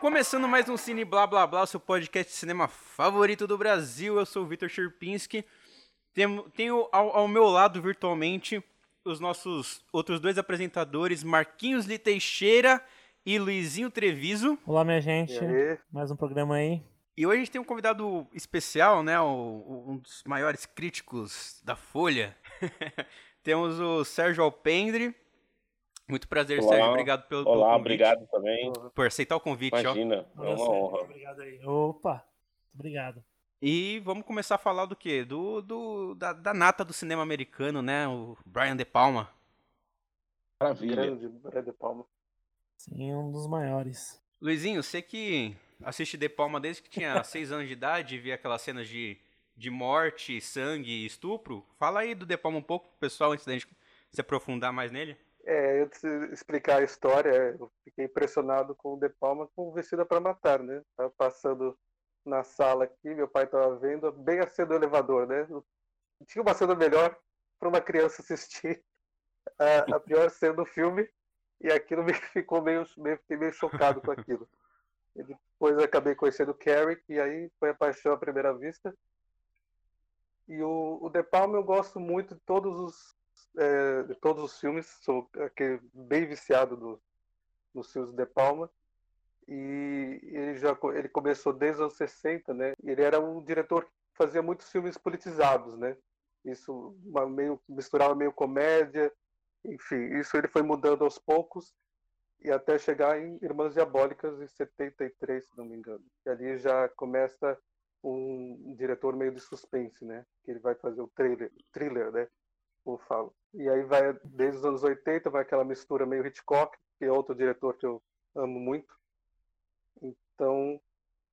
Começando mais um Cine Blá Blá Blá, seu podcast de cinema favorito do Brasil. Eu sou o Vitor Sherpinski. Tenho, tenho ao, ao, meu lado virtualmente os nossos outros dois apresentadores, Marquinhos Li Teixeira e Luizinho Treviso. Olá, minha gente. Mais um programa aí. E hoje a gente tem um convidado especial, né? O, um dos maiores críticos da Folha. Temos o Sérgio Alpendre. Muito prazer, Olá. Sérgio. Obrigado pelo, Olá, pelo obrigado também. Por aceitar o convite. Imagina, ó. é uma honra. Obrigado aí. Opa, obrigado. E vamos começar a falar do quê? Do, do da, da, nata do cinema americano, né? O Brian De Palma. Maravilha. Grande Brian De Palma. Sim, um dos maiores. Luizinho, você que assiste De Palma desde que tinha seis anos de idade e via aquelas cenas de, de morte, sangue e estupro, fala aí do De Palma um pouco pro pessoal antes da gente se aprofundar mais nele. É, antes de explicar a história, eu fiquei impressionado com o De Palma com Vestida para Matar, né? Tava passando na sala aqui, meu pai estava vendo, bem a cena do elevador, né? Tinha uma cena melhor para uma criança assistir a, a, pior cena do filme e aquilo me ficou meio, meio, fiquei meio chocado com aquilo. E depois acabei conhecendo Carrie e aí foi a paixão à primeira vista. E o, o De Palma eu gosto muito de todos os é, de todos os filmes, sou aquele bem viciado do, dos filmes de Palma. E ele já ele começou desde os anos 60, né? Ele era um diretor que fazia muitos filmes politizados, né? Isso uma, meio misturava meio comédia, enfim, isso ele foi mudando aos poucos e até chegar em Irmãs Diabólicas em 73, se não me engano. E ali já começa um diretor meio de suspense, né? Que ele vai fazer o thriller, thriller, né? Como falo. E aí vai desde os anos 80 vai aquela mistura meio Hitchcock, que é outro diretor que eu amo muito. Então,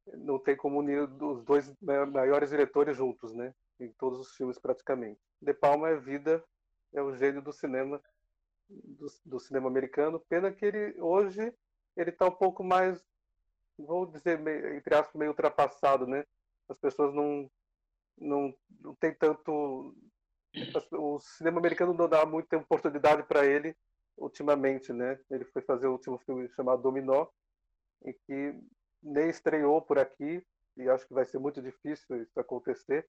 não tem como unir os dois maiores diretores juntos, né? Em todos os filmes praticamente. De Palma é vida, é o gênio do cinema do, do cinema americano. Pena que ele hoje ele está um pouco mais, vou dizer meio, entre aspas, meio ultrapassado, né? As pessoas não não, não tem tanto o cinema americano não dá muita oportunidade para ele ultimamente, né? Ele foi fazer o último filme chamado Dominó, em que nem estreou por aqui e acho que vai ser muito difícil isso acontecer.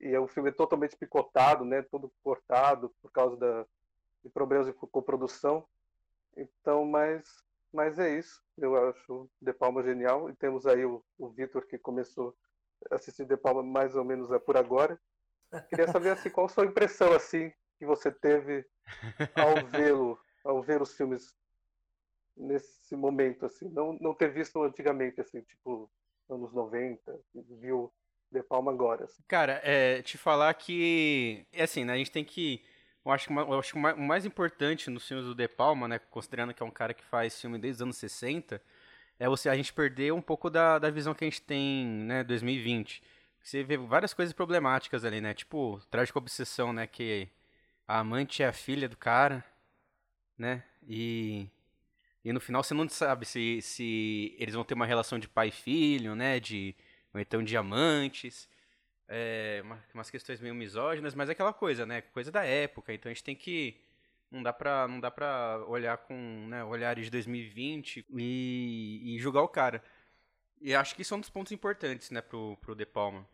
E é um filme totalmente picotado, né? Todo cortado por causa da, de problemas de coprodução. Então, mas, mas é isso. Eu acho De Palma genial. E temos aí o, o Vitor que começou a assistir De Palma mais ou menos por agora. Queria saber assim, qual a sua impressão assim que você teve ao vê-lo, ao ver os filmes nesse momento assim, não não ter visto antigamente assim, tipo anos 90, viu De Palma agora. Assim. Cara, é, te falar que é assim, né, a gente tem que eu acho, que, eu acho que o mais importante nos filmes do De Palma, né, considerando que é um cara que faz filme desde os anos 60, é você a gente perder um pouco da, da visão que a gente tem, né, 2020 você vê várias coisas problemáticas ali, né? Tipo, trágica obsessão, né? Que a amante é a filha do cara, né? E, e no final você não sabe se, se eles vão ter uma relação de pai e filho, né? De, ou então de amantes. É, umas questões meio misóginas, mas é aquela coisa, né? Coisa da época. Então a gente tem que. Não dá pra, não dá pra olhar com né, olhares de 2020 e, e julgar o cara. E acho que isso é um dos pontos importantes, né, pro, pro De Palma.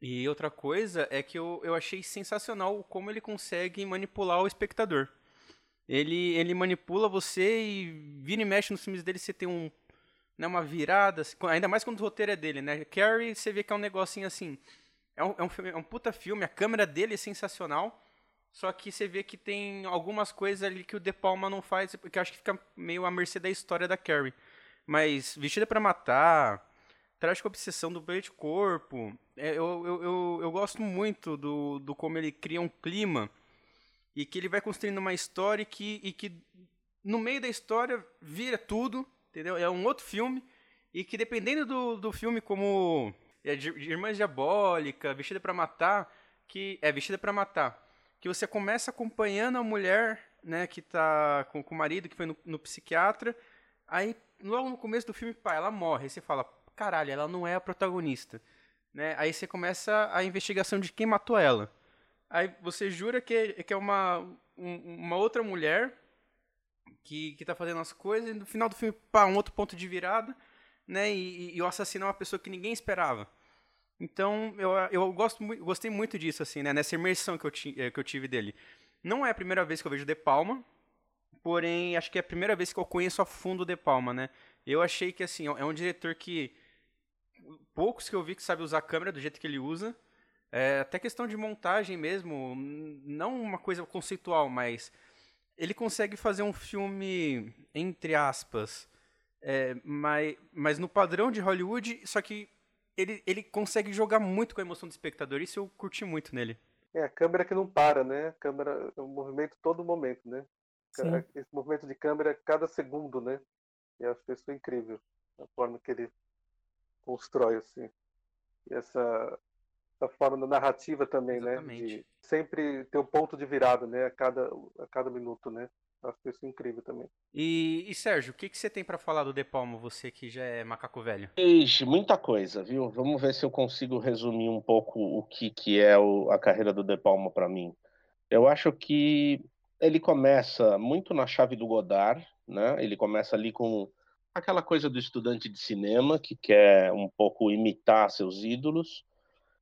E outra coisa é que eu, eu achei sensacional como ele consegue manipular o espectador. Ele, ele manipula você e vira e mexe nos filmes dele, você tem um, né, uma virada, ainda mais quando o roteiro é dele, né? Carrie, você vê que é um negocinho assim. É um, é um, filme, é um puta filme, a câmera dele é sensacional. Só que você vê que tem algumas coisas ali que o De Palma não faz, porque eu acho que fica meio à mercê da história da Carrie. Mas Vestida para Matar, Trágica Obsessão do Beijo de Corpo, é, eu, eu, eu, eu, gosto muito do, do como ele cria um clima e que ele vai construindo uma história que, e que no meio da história vira tudo, entendeu? É um outro filme e que dependendo do, do filme como é, de, de Irmãs Diabólica, Vestida para Matar, que é Vestida para Matar, que você começa acompanhando a mulher, né, que tá com, com o marido que foi no, no psiquiatra, aí logo no começo do filme, pá, ela morre. Aí você fala, caralho, ela não é a protagonista. Né? Aí você começa a investigação de quem matou ela. Aí você jura que, que é uma, um, uma outra mulher, que, que tá fazendo as coisas e no final do filme, pá, um outro ponto de virada, né? E, e o assassino é uma pessoa que ninguém esperava. Então, eu, eu gosto, gostei muito disso, assim, né? Nessa imersão que eu, ti, eh, que eu tive dele. Não é a primeira vez que eu vejo De Palma, porém, acho que é a primeira vez que eu conheço a fundo De Palma, né? Eu achei que, assim, é um diretor que... Poucos que eu vi que sabe usar a câmera do jeito que ele usa. É, até questão de montagem mesmo, não uma coisa conceitual, mas ele consegue fazer um filme, entre aspas, é, mas, mas no padrão de Hollywood, só que ele, ele consegue jogar muito com a emoção do espectador. Isso eu curti muito nele. É, a câmera que não para, né? A câmera é um movimento todo momento, né? Sim. Esse movimento de câmera cada segundo, né? E eu acho isso incrível. A forma que ele constrói, assim. E essa, essa forma da narrativa também, Exatamente. né? De sempre ter um ponto de virada, né? A cada, a cada minuto, né? Acho isso incrível também. E, e Sérgio, o que, que você tem para falar do De Palma, você que já é macaco velho? Ixi, muita coisa, viu? Vamos ver se eu consigo resumir um pouco o que, que é o, a carreira do De Palma para mim. Eu acho que ele começa muito na chave do Godard, né? Ele começa ali com aquela coisa do estudante de cinema que quer um pouco imitar seus ídolos.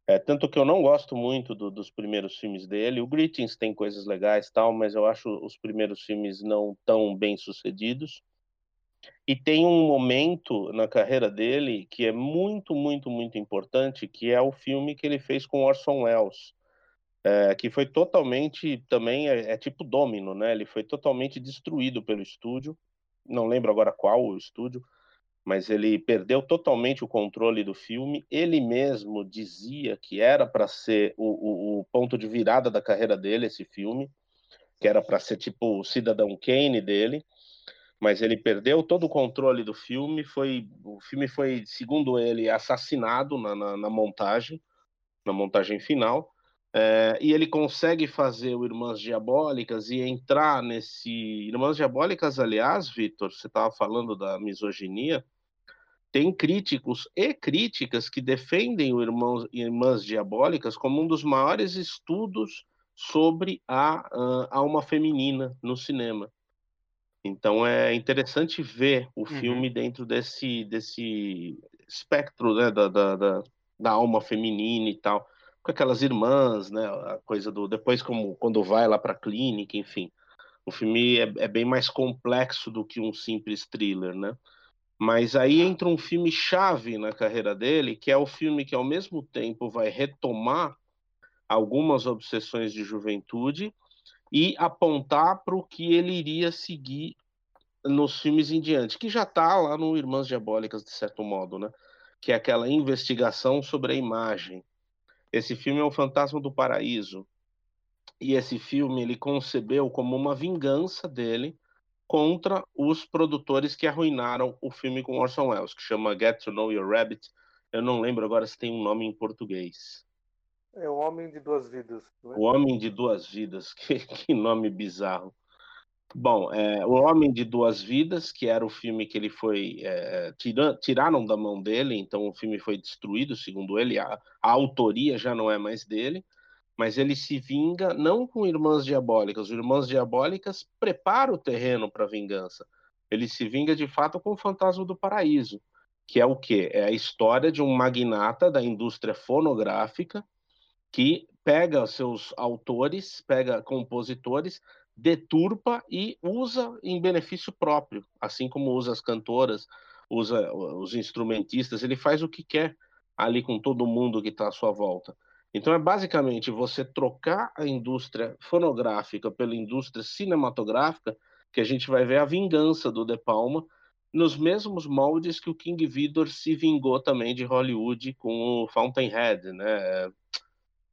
É, tanto que eu não gosto muito do, dos primeiros filmes dele. O Greetings tem coisas legais tal, mas eu acho os primeiros filmes não tão bem sucedidos. E tem um momento na carreira dele que é muito, muito, muito importante, que é o filme que ele fez com Orson Welles, é, que foi totalmente também é, é tipo Domino, né? Ele foi totalmente destruído pelo estúdio. Não lembro agora qual o estúdio, mas ele perdeu totalmente o controle do filme. Ele mesmo dizia que era para ser o, o, o, ponto de virada da carreira dele, esse filme, que era para ser tipo o Cidadão Kane dele, mas ele perdeu todo o controle do filme. Foi o filme foi, segundo ele, assassinado na, na, na montagem, na montagem final. É, e ele consegue fazer o Irmãs Diabólicas e entrar nesse. Irmãs Diabólicas, aliás, Vitor, você estava falando da misoginia tem críticos e críticas que defendem o Irmãos, Irmãs Diabólicas como um dos maiores estudos sobre a alma feminina no cinema. Então é interessante ver o uhum. filme dentro desse, desse espectro né, da, da, da, da, alma feminina e tal, com aquelas irmãs, né, a coisa do depois como quando vai lá para a clínica, enfim. O filme é, é bem mais complexo do que um simples thriller, né? Mas aí entra um filme chave na carreira dele, que é o filme que ao mesmo tempo vai retomar algumas obsessões de juventude e apontar para o que ele iria seguir nos filmes em diante, que já está lá no Irmãs Diabólicas, de certo modo, né? Que é aquela investigação sobre a imagem. Esse filme é o Fantasma do Paraíso. E esse filme ele concebeu como uma vingança dele contra os produtores que arruinaram o filme com Orson Welles, que chama Get to Know Your Rabbit. Eu não lembro agora se tem um nome em português. É O Homem de Duas Vidas. É? O Homem de Duas Vidas, que, que nome bizarro. Bom, é, O Homem de Duas Vidas, que era o filme que ele foi. É, tira, tiraram da mão dele, então o filme foi destruído, segundo ele. A, a autoria já não é mais dele mas ele se vinga não com irmãs diabólicas. Os irmãs diabólicas preparam o terreno para vingança. Ele se vinga de fato com o fantasma do paraíso, que é o quê? É a história de um magnata da indústria fonográfica que pega seus autores, pega compositores, deturpa e usa em benefício próprio, assim como usa as cantoras, usa os instrumentistas, ele faz o que quer ali com todo mundo que está à sua volta. Então é basicamente você trocar a indústria fonográfica pela indústria cinematográfica que a gente vai ver a vingança do De Palma nos mesmos moldes que o King Vidor se vingou também de Hollywood com o Fountainhead, né?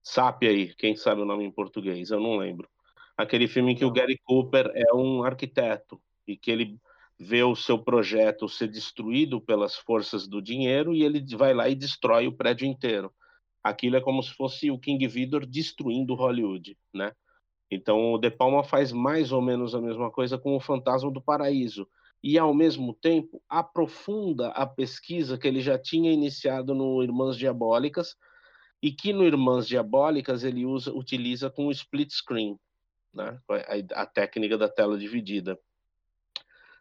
Sabe aí, quem sabe o nome em português, eu não lembro. Aquele filme em que o Gary Cooper é um arquiteto e que ele vê o seu projeto ser destruído pelas forças do dinheiro e ele vai lá e destrói o prédio inteiro. Aquilo é como se fosse o King Vidor destruindo Hollywood, né? Então o De Palma faz mais ou menos a mesma coisa com o Fantasma do Paraíso. E ao mesmo tempo aprofunda a pesquisa que ele já tinha iniciado no Irmãs Diabólicas e que no Irmãs Diabólicas ele usa utiliza com o split screen, né? A, a técnica da tela dividida.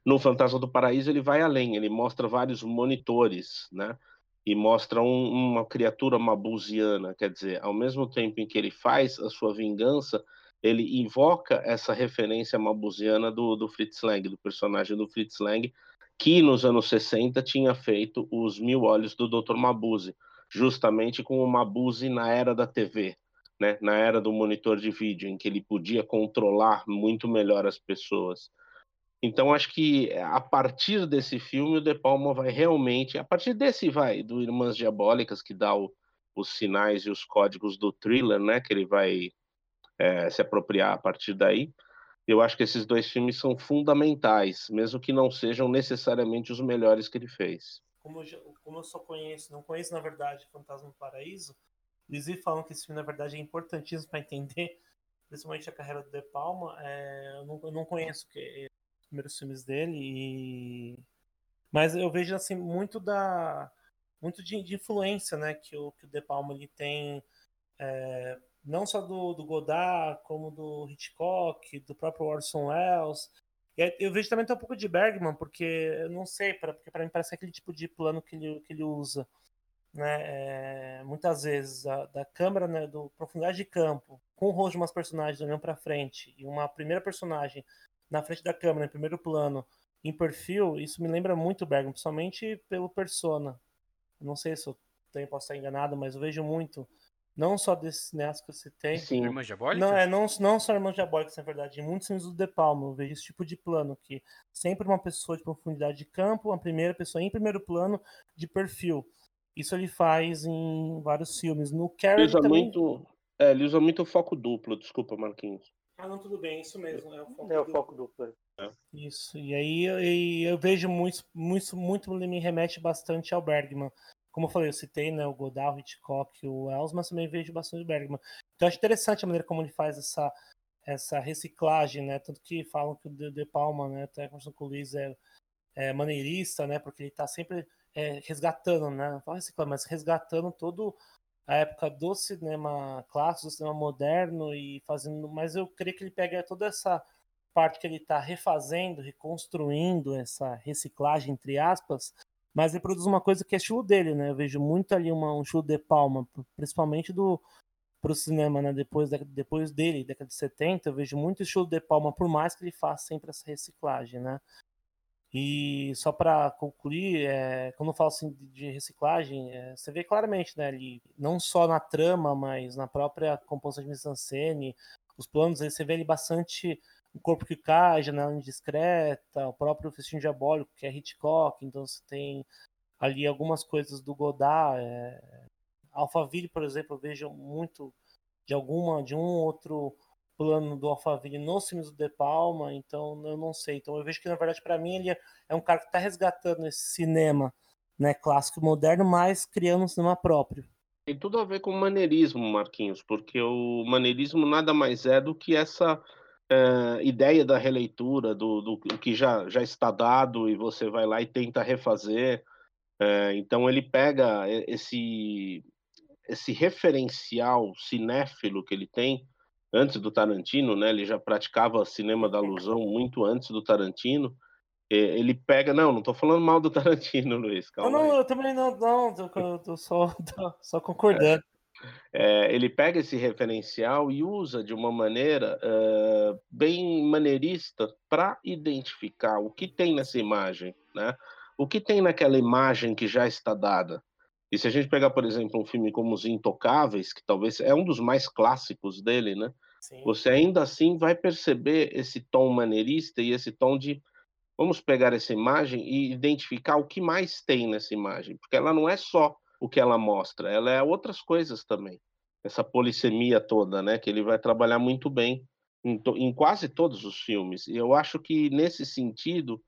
No Fantasma do Paraíso ele vai além, ele mostra vários monitores, né? E mostra um, uma criatura mabusiana, quer dizer, ao mesmo tempo em que ele faz a sua vingança, ele invoca essa referência mabusiana do, do Fritz Lang, do personagem do Fritz Lang, que nos anos 60 tinha feito os Mil Olhos do Dr. Mabuse, justamente com o Mabuse na era da TV, né? na era do monitor de vídeo, em que ele podia controlar muito melhor as pessoas. Então, acho que a partir desse filme, o De Palma vai realmente, a partir desse vai, do Irmãs Diabólicas, que dá o, os sinais e os códigos do thriller, né, que ele vai é, se apropriar a partir daí. Eu acho que esses dois filmes são fundamentais, mesmo que não sejam necessariamente os melhores que ele fez. Como eu, como eu só conheço, não conheço na verdade Fantasma do Paraíso, eles vi falam que esse filme na verdade é importantíssimo para entender, principalmente a carreira do De Palma. É, eu, não, eu não conheço que, os primeiros filmes dele, e... mas eu vejo assim muito da muito de, de influência, né, que o, que o De Palma ele tem é, não só do, do Godard, como do Hitchcock, do próprio Orson Welles. Eu vejo também um pouco de Bergman, porque eu não sei, pra, porque para mim parece aquele tipo de plano que ele, que ele usa. Né? É, muitas vezes, a, da câmera, né, do profundidade de campo, com o rosto de umas personagens olhando para frente, e uma primeira personagem na frente da câmera, em primeiro plano, em perfil, isso me lembra muito Bergman, principalmente pelo Persona. Não sei se eu tenho, posso estar enganado, mas eu vejo muito não só desses cineastas que você tem. Sim. Irmãs Diabólicas? Não, é, não, não só Irmãs Diabólicas, na verdade. Em muitos filmes do De Palma, eu vejo esse tipo de plano, que sempre uma pessoa de profundidade de campo, uma primeira pessoa em primeiro plano de perfil. Isso ele faz em vários filmes. No Carrie ele usa também... muito, é, ele usa muito foco duplo, desculpa, Marquinhos. Ah, não, tudo bem, isso mesmo. É o foco é duplo. o foco duplo. É. Isso, e aí e eu vejo muito, muito, muito, me remete bastante ao Bergman como eu falei, eu citei né, o Godard, o Hitchcock, o Wells, mas também vejo bastante o Bergman. Então acho interessante a maneira como ele faz essa, essa reciclagem, né? Tanto que falam que o De, de Palma, né, até conversando com o Luiz, é, é maneirista, né? Porque ele está sempre é, resgatando, né? Não fala reciclando, mas resgatando todo a época do cinema clássico, do cinema moderno e fazendo. Mas eu creio que ele pega toda essa parte que ele está refazendo, reconstruindo essa reciclagem entre aspas mas ele produz uma coisa que é estilo dele, né? Eu vejo muito ali uma, um estilo de palma, principalmente do pro cinema, né? Depois, depois dele, década de 70, eu vejo muito estilo de palma, por mais que ele faça sempre essa reciclagem, né? E só para concluir, é, quando eu falo assim de reciclagem, é, você vê claramente, né, ali, não só na trama, mas na própria composição de mise-en-scène, os planos, aí você vê ali bastante o Corpo que Cai, Janela Indiscreta, o próprio Festim Diabólico, que é Hitchcock, então você tem ali algumas coisas do Godard. É... Alphaville, por exemplo, eu vejo muito de alguma, de um outro plano do Alphaville nos filmes do De Palma, então eu não sei. Então eu vejo que, na verdade, para mim, ele é um cara que está resgatando esse cinema né, clássico moderno, mas criando um cinema próprio. Tem tudo a ver com o maneirismo, Marquinhos, porque o maneirismo nada mais é do que essa uh, ideia da releitura, do, do, do, que já, já está dado e você vai lá e tenta refazer. Uh, então ele pega esse, esse referencial cinéfilo que ele tem antes do Tarantino, né? Ele já praticava cinema da alusão muito antes do Tarantino. Ele pega, não, não estou falando mal do Tarantino, Luiz. Calma não, não, eu também não, não, tô, tô só, tô só concordando. É é, ele pega esse referencial e usa de uma maneira é, bem maneirista para identificar o que tem nessa imagem, né? O que tem naquela imagem que já está dada. E se a gente pegar, por exemplo, um filme como Os Intocáveis, que talvez é um dos mais clássicos dele, né? Sim. Você ainda assim vai perceber esse tom maneirista e esse tom de vamos pegar essa imagem e identificar o que mais tem nessa imagem, porque ela não é só o que ela mostra, ela é outras coisas também. Essa polissemia toda, né, que ele vai trabalhar muito bem em, em quase todos os filmes. E eu acho que nesse sentido,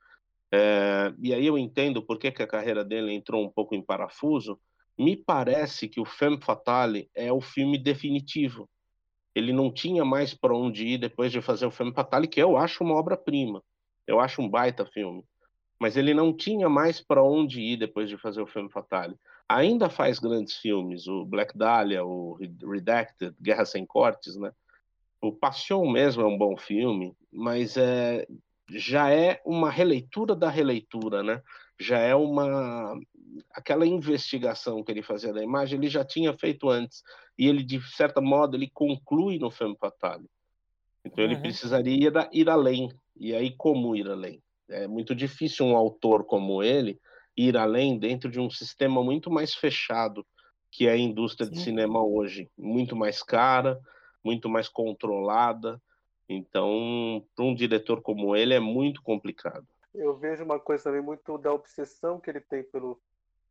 é, e aí eu entendo por que, que a carreira dele entrou um pouco em parafuso, me parece que o Femme Fatale é o filme definitivo. Ele não tinha mais para onde ir depois de fazer o Femme Fatale, que eu acho uma obra-prima. Eu acho um baita filme. Mas ele não tinha mais para onde ir depois de fazer o Femme Fatale ainda faz grandes filmes, o Black Dahlia, o Redacted, Guerra Sem Cortes, né? O Passion mesmo é um bom filme, mas é, já é uma releitura da releitura, né? Já é uma aquela investigação que ele fazia da imagem, ele já tinha feito antes e ele de certa modo ele conclui no Femme Fatale. Então uhum. ele precisaria ir, ir além. E aí como ir além? É muito difícil um autor como ele ir além dentro de um sistema muito mais fechado que é a indústria Sim. de cinema hoje, muito mais cara, muito mais controlada. Então, para um diretor como ele é muito complicado. Eu vejo uma coisa também muito da obsessão que ele tem pelo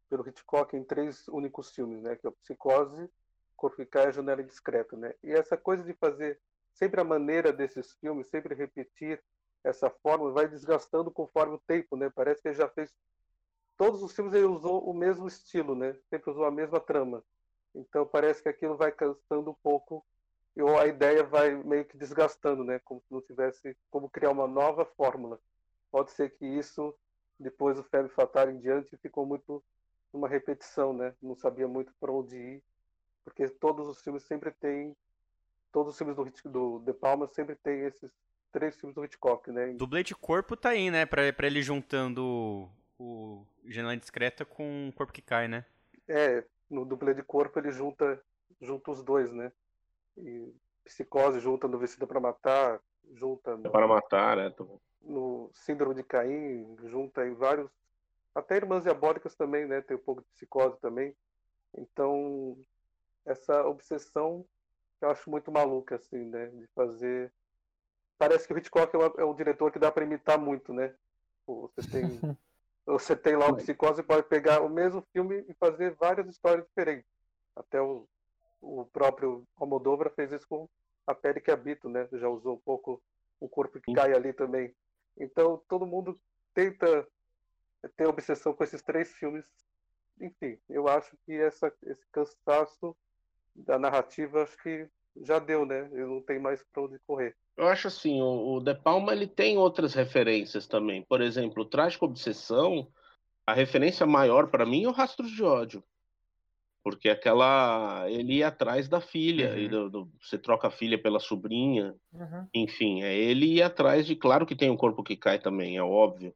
pelo Hitchcock em três únicos filmes, né? Que é o Psicose, Cai e a Janela Indiscreta, né? E essa coisa de fazer sempre a maneira desses filmes, sempre repetir essa forma, vai desgastando conforme o tempo, né? Parece que ele já fez todos os filmes ele usou o mesmo estilo, né? Sempre usou a mesma trama. Então parece que aquilo vai cansando um pouco e a ideia vai meio que desgastando, né? Como se não tivesse como criar uma nova fórmula. Pode ser que isso depois do Femme Fatale em diante ficou muito uma repetição, né? Não sabia muito para onde ir, porque todos os filmes sempre têm todos os filmes do, do De Palma sempre tem esses três filmes do Hitchcock, né? Dublê de corpo tá aí, né? Pra, pra ele juntando o Janela Discreta com o Corpo que Cai, né? É, no dublê de corpo ele junta, junta os dois, né? E Psicose junta no Vestida para Matar, junta no, para Matar, né? No Síndrome de Caim, junta em vários até Irmãs Diabólicas também, né? Tem um pouco de psicose também. Então, essa obsessão eu acho muito maluca, assim, né? De fazer. Parece que o Hitchcock é, uma, é um diretor que dá para imitar muito, né? Você tem, você tem lá o Psicose pode pegar o mesmo filme e fazer várias histórias diferentes. Até o, o próprio Almodóvar fez isso com A Pele que Habito, né? Já usou um pouco o corpo que cai ali também. Então, todo mundo tenta ter obsessão com esses três filmes. Enfim, eu acho que essa, esse cansaço da narrativa acho que já deu, né? Ele não tem mais para onde correr. Eu acho assim, o, o De Palma ele tem outras referências também. Por exemplo, o Trágico Obsessão, a referência maior para mim é o Rastros de Ódio. Porque aquela. Ele ia atrás da filha, uhum. do, do, você troca a filha pela sobrinha, uhum. enfim, é ele ia atrás de. Claro que tem um corpo que cai também, é óbvio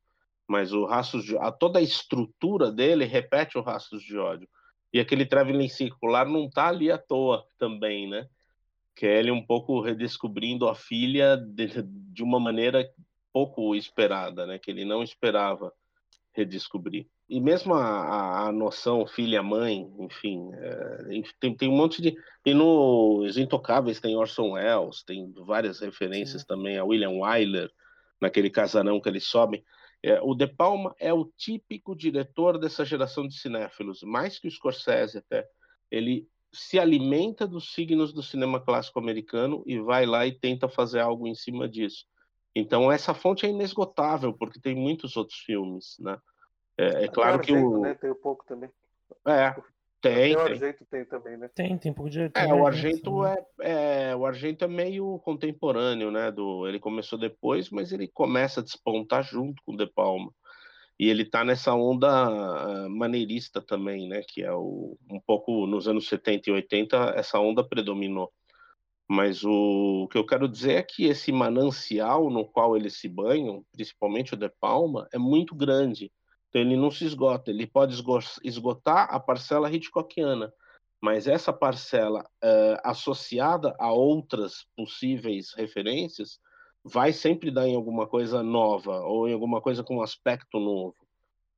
mas o rastros de a, toda a estrutura dele repete o rastros de ódio. E aquele traveling circular não está ali à toa também, né? Que é ele um pouco redescobrindo a filha de, de uma maneira pouco esperada, né? Que ele não esperava redescobrir. E mesmo a, a, a noção filha-mãe, enfim, é, tem, tem um monte de. E nos Intocáveis tem Orson Welles, tem várias referências Sim. também a William Wyler, naquele casarão que eles sobem. É, o De Palma é o típico diretor dessa geração de cinéfilos, mais que o Scorsese até. Ele se alimenta dos signos do cinema clássico americano e vai lá e tenta fazer algo em cima disso. Então essa fonte é inesgotável porque tem muitos outros filmes, né? É, é claro que o né? tem um pouco também. É, tem, o Argento tem também, né? Tem, tem um pouco de. É, o Argento é, é, o Argento é meio contemporâneo, né? Do, ele começou depois, mas ele começa a despontar junto com o De Palma. E ele tá nessa onda ah, maneirista também, né? Que é o, um pouco nos anos 70 e 80, essa onda predominou. Mas o, o que eu quero dizer é que esse manancial no qual eles se banham, principalmente o De Palma, é muito grande então ele não se esgota, ele pode esgotar a parcela Hitchcockiana, mas essa parcela uh, associada a outras possíveis referências vai sempre dar em alguma coisa nova ou em alguma coisa com um aspecto novo,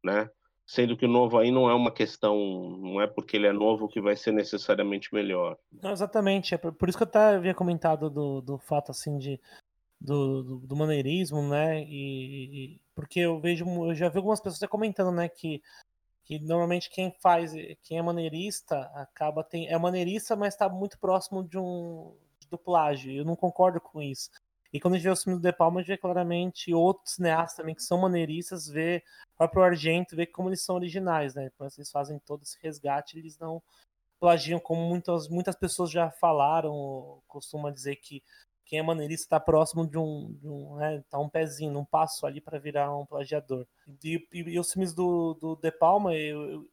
né? Sendo que o novo aí não é uma questão, não é porque ele é novo que vai ser necessariamente melhor. Não, exatamente, é por isso que eu até havia comentado do, do fato assim de do, do, do maneirismo, né? E, porque eu vejo, eu já vi algumas pessoas comentando, né, que, que normalmente quem faz, quem é maneirista, acaba tem é maneirista, mas está muito próximo de um do plágio. Eu não concordo com isso. E quando a gente vê o filme do De Palma, a gente vê claramente outros cineastas também que são maneiristas, vê o próprio Argento, vê como eles são originais, né? Quando eles fazem todo esse resgate, eles não plagiam, como muitas, muitas pessoas já falaram, costuma dizer que quem é maneirista está próximo de um, de um né, tá um pezinho, um passo ali para virar um plagiador. E, e, e, os filmes do, do De Palma, eu, eu,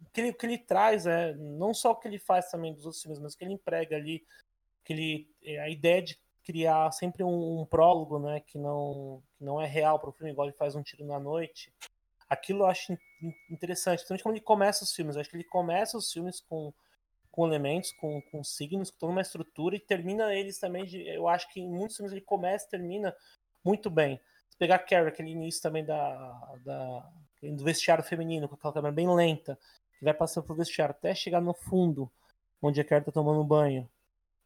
o, que ele, o que ele traz é não só o que ele faz também dos outros filmes, mas o que ele emprega ali, que ele, é, a ideia de criar sempre um, um prólogo, né, que não, que não é real para o filme, igual ele faz um tiro na noite. Aquilo eu acho interessante, principalmente quando ele começa os filmes. Eu acho que ele começa os filmes com, com elementos, com, com signos, com toda uma estrutura, e termina eles também. De, eu acho que em muitos filmes ele começa e termina muito bem. Se pegar Carrie, aquele início também da, da, do vestiário feminino, com aquela câmera bem lenta, que vai passando pro vestiário até chegar no fundo, onde a Carrie tá tomando banho.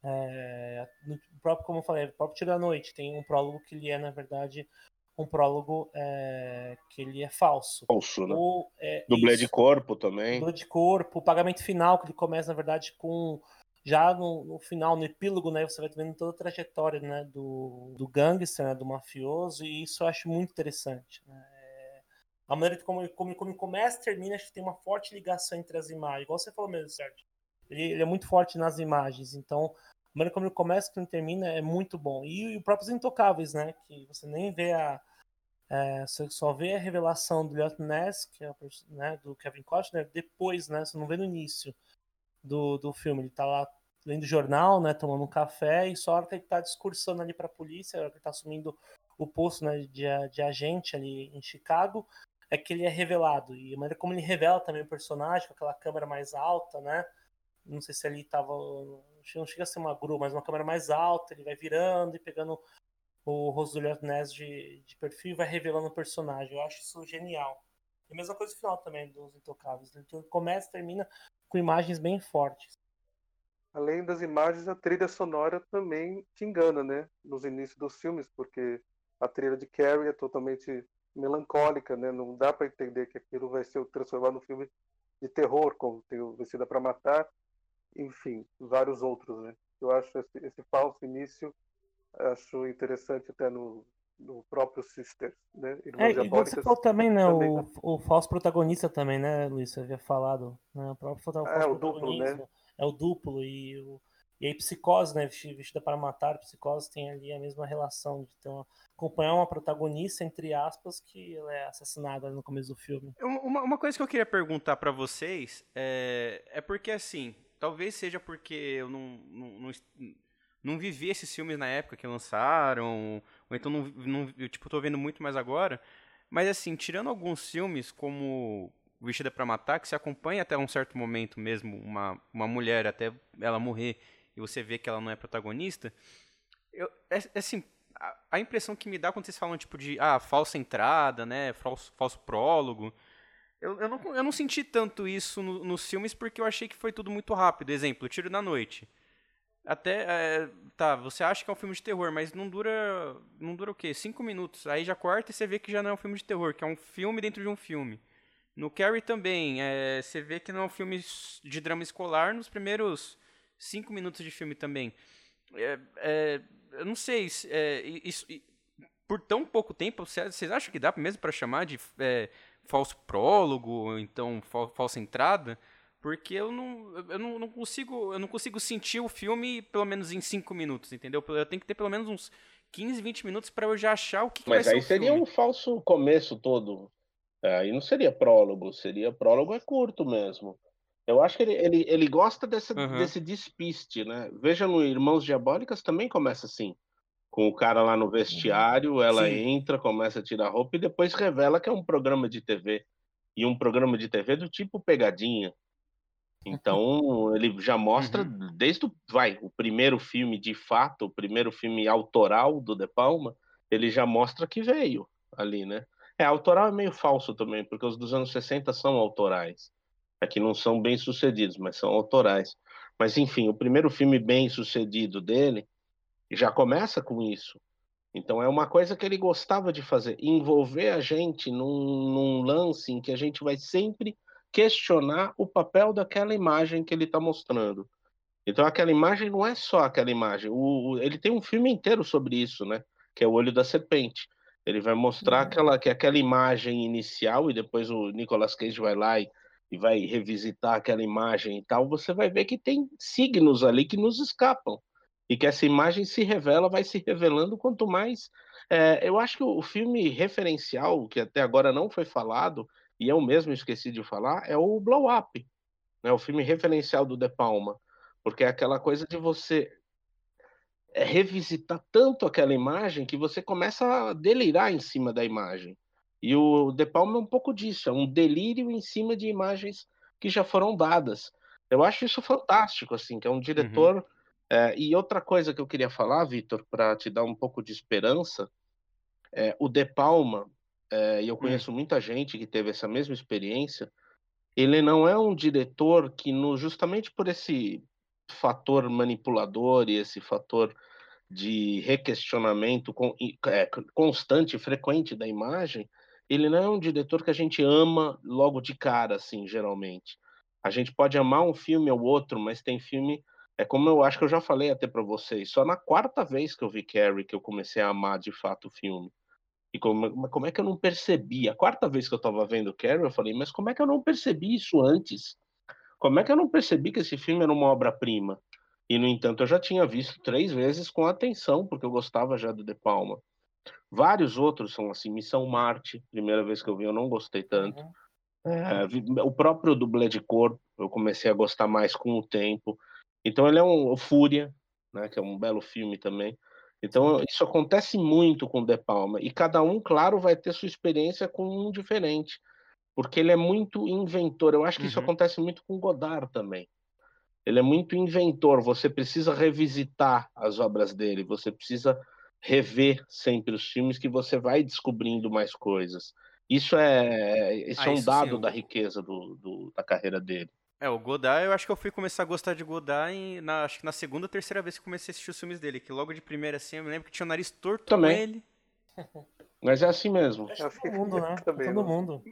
É, no próprio, como eu falei, o próprio Tiro da Noite tem um prólogo que ele é, na verdade, um prólogo é, que ele é falso. Falso, né? O, é, Dublê isso, de corpo também. Dublê de corpo, o pagamento final, que ele começa, na verdade, com. Já no, no, final, no epílogo, né, você vai vendo toda a trajetória né, do, do gangster, né, do mafioso, e isso eu acho muito interessante. Né? É, a maneira como, como, como começa e termina, acho que tem uma forte ligação entre as imagens. Igual você falou mesmo, Sérgio. Ele, ele é muito forte nas imagens, então a maneira como ele começa e como ele termina é muito bom. E, e os próprios Intocáveis, né? Que você nem vê a. É, você só vê a revelação do Elliot Ness, que é né, do Kevin Costner, depois, né? Você não vê no início do, do filme. Ele tá lá lendo jornal, né? Tomando um café, e só a hora que ele tá discursando ali pra polícia, a hora que ele tá assumindo o posto né, de, de agente ali em Chicago, é que ele é revelado. E a maneira como ele revela também o personagem, com aquela câmera mais alta, né? Não sei se ali tava. Não chega a ser uma grua, mas uma câmera mais alta, ele vai virando e pegando o rosto do de, de perfil vai revelando o personagem. Eu acho isso genial. E a mesma coisa no final também dos Intocáveis. Ele começa e termina com imagens bem fortes. Além das imagens, a trilha sonora também te engana, né? Nos inícios dos filmes, porque a trilha de Carrie é totalmente melancólica, né? Não dá para entender que aquilo vai ser transformado num filme de terror, como tem o Vestida para Matar, enfim, vários outros, né? Eu acho esse, esse falso início, acho interessante até no, no próprio Sisters, né? Irmãos é, e você falou também, né, também, o, né? o falso protagonista também, né, Luiz, você havia falado, né, o próprio falso é, o duplo, né? É o duplo e o e aí Psicose, né, vestida para matar, Psicose tem ali a mesma relação de ter uma, acompanhar uma protagonista, entre aspas, que ela é assassinada no começo do filme. Uma, uma coisa que eu queria perguntar para vocês é, é porque, assim, Talvez seja porque eu não, não, não, não, vivi esses filmes na época que lançaram, ou então não, não, eu tipo, tô vendo muito mais agora. Mas assim, tirando alguns filmes como Vestida para Matar, que se acompanha até um certo momento mesmo uma, uma mulher até ela morrer e você vê que ela não é protagonista, eu, é, é assim, a, a, impressão que me dá quando vocês falam tipo de ah, falsa entrada, né, falso, falso prólogo, eu, eu, não, eu não senti tanto isso no, nos filmes porque eu achei que foi tudo muito rápido. Exemplo, Tiro na Noite. Até, é, tá, você acha que é um filme de terror, mas não dura, não dura o quê? Cinco minutos. Aí já corta e você vê que já não é um filme de terror, que é um filme dentro de um filme. No Carrie também, é, você vê que não é um filme de drama escolar nos primeiros cinco minutos de filme também. É, é, eu não sei, isso, por tão pouco tempo, vocês acham que dá mesmo para chamar de falso prólogo, então falsa entrada, porque eu não, eu não, não, consigo eu não consigo sentir o filme pelo menos em 5 minutos, entendeu? Eu tenho que ter pelo menos uns 15, 20 minutos para eu já achar o que, que Mas aí seria filme. um falso começo todo. É, aí não seria prólogo, seria prólogo é curto mesmo. Eu acho que ele, ele, ele gosta desse, uhum. desse despiste, né? Veja no Irmãos Diabólicas também começa assim com o cara lá no vestiário, ela Sim. entra, começa a tirar roupa e depois revela que é um programa de TV. E um programa de TV do tipo pegadinha. Então, ele já mostra uhum. desde o, vai, o primeiro filme de fato, o primeiro filme autoral do De Palma, ele já mostra que veio ali, né? É, autoral é meio falso também, porque os dos anos 60 são autorais. É que não são bem sucedidos, mas são autorais. Mas enfim, o primeiro filme bem sucedido dele já começa com isso. Então é uma coisa que ele gostava de fazer, envolver a gente num, num lance em que a gente vai sempre questionar o papel daquela imagem que ele está mostrando. Então aquela imagem não é só aquela imagem. O, ele tem um filme inteiro sobre isso, né? Que é o Olho da Serpente. Ele vai mostrar uhum. aquela, que aquela imagem inicial e depois o Nicolas Cage vai lá e, e vai revisitar aquela imagem e tal. Você vai ver que tem signos ali que nos escapam e que essa imagem se revela, vai se revelando quanto mais. É, eu acho que o filme referencial, que até agora não foi falado, e eu mesmo esqueci de falar, é o Blow Up, né, o filme referencial do De Palma, porque é aquela coisa de você. revisitar tanto aquela imagem que você começa a delirar em cima da imagem. E o De Palma é um pouco disso, é um delírio em cima de imagens que já foram dadas. Eu acho isso fantástico, assim, que é um diretor. Uhum. É, e outra coisa que eu queria falar, Vitor, para te dar um pouco de esperança, é, o De Palma, é, e eu hum. conheço muita gente que teve essa mesma experiência, ele não é um diretor que, no, justamente por esse fator manipulador e esse fator de requestionamento é, constante e frequente da imagem, ele não é um diretor que a gente ama logo de cara, assim, geralmente. A gente pode amar um filme ou outro, mas tem filme. É como eu acho que eu já falei até para vocês. Só na quarta vez que eu vi Carrie que eu comecei a amar de fato o filme. E como, como é que eu não percebi? A quarta vez que eu estava vendo Carrie, eu falei, mas como é que eu não percebi isso antes? Como é que eu não percebi que esse filme era uma obra-prima? E, no entanto, eu já tinha visto três vezes com atenção, porque eu gostava já do De Palma. Vários outros são assim, Missão Marte, primeira vez que eu vi, eu não gostei tanto. Uhum. É, o próprio dublê de corpo, eu comecei a gostar mais com o tempo. Então ele é um o Fúria, né, que é um belo filme também. Então isso acontece muito com De Palma e cada um, claro, vai ter sua experiência com um diferente, porque ele é muito inventor. Eu acho que uhum. isso acontece muito com Godard também. Ele é muito inventor. Você precisa revisitar as obras dele. Você precisa rever sempre os filmes que você vai descobrindo mais coisas. Isso é, isso ah, é um isso dado sim. da riqueza do, do, da carreira dele. É, o Godard, eu acho que eu fui começar a gostar de Godard em, na, acho que na segunda ou terceira vez que comecei a assistir os filmes dele, que logo de primeira assim, eu me lembro que tinha o nariz torto Também. com ele. Mas é assim mesmo. Que todo mundo, né? Também, todo mundo.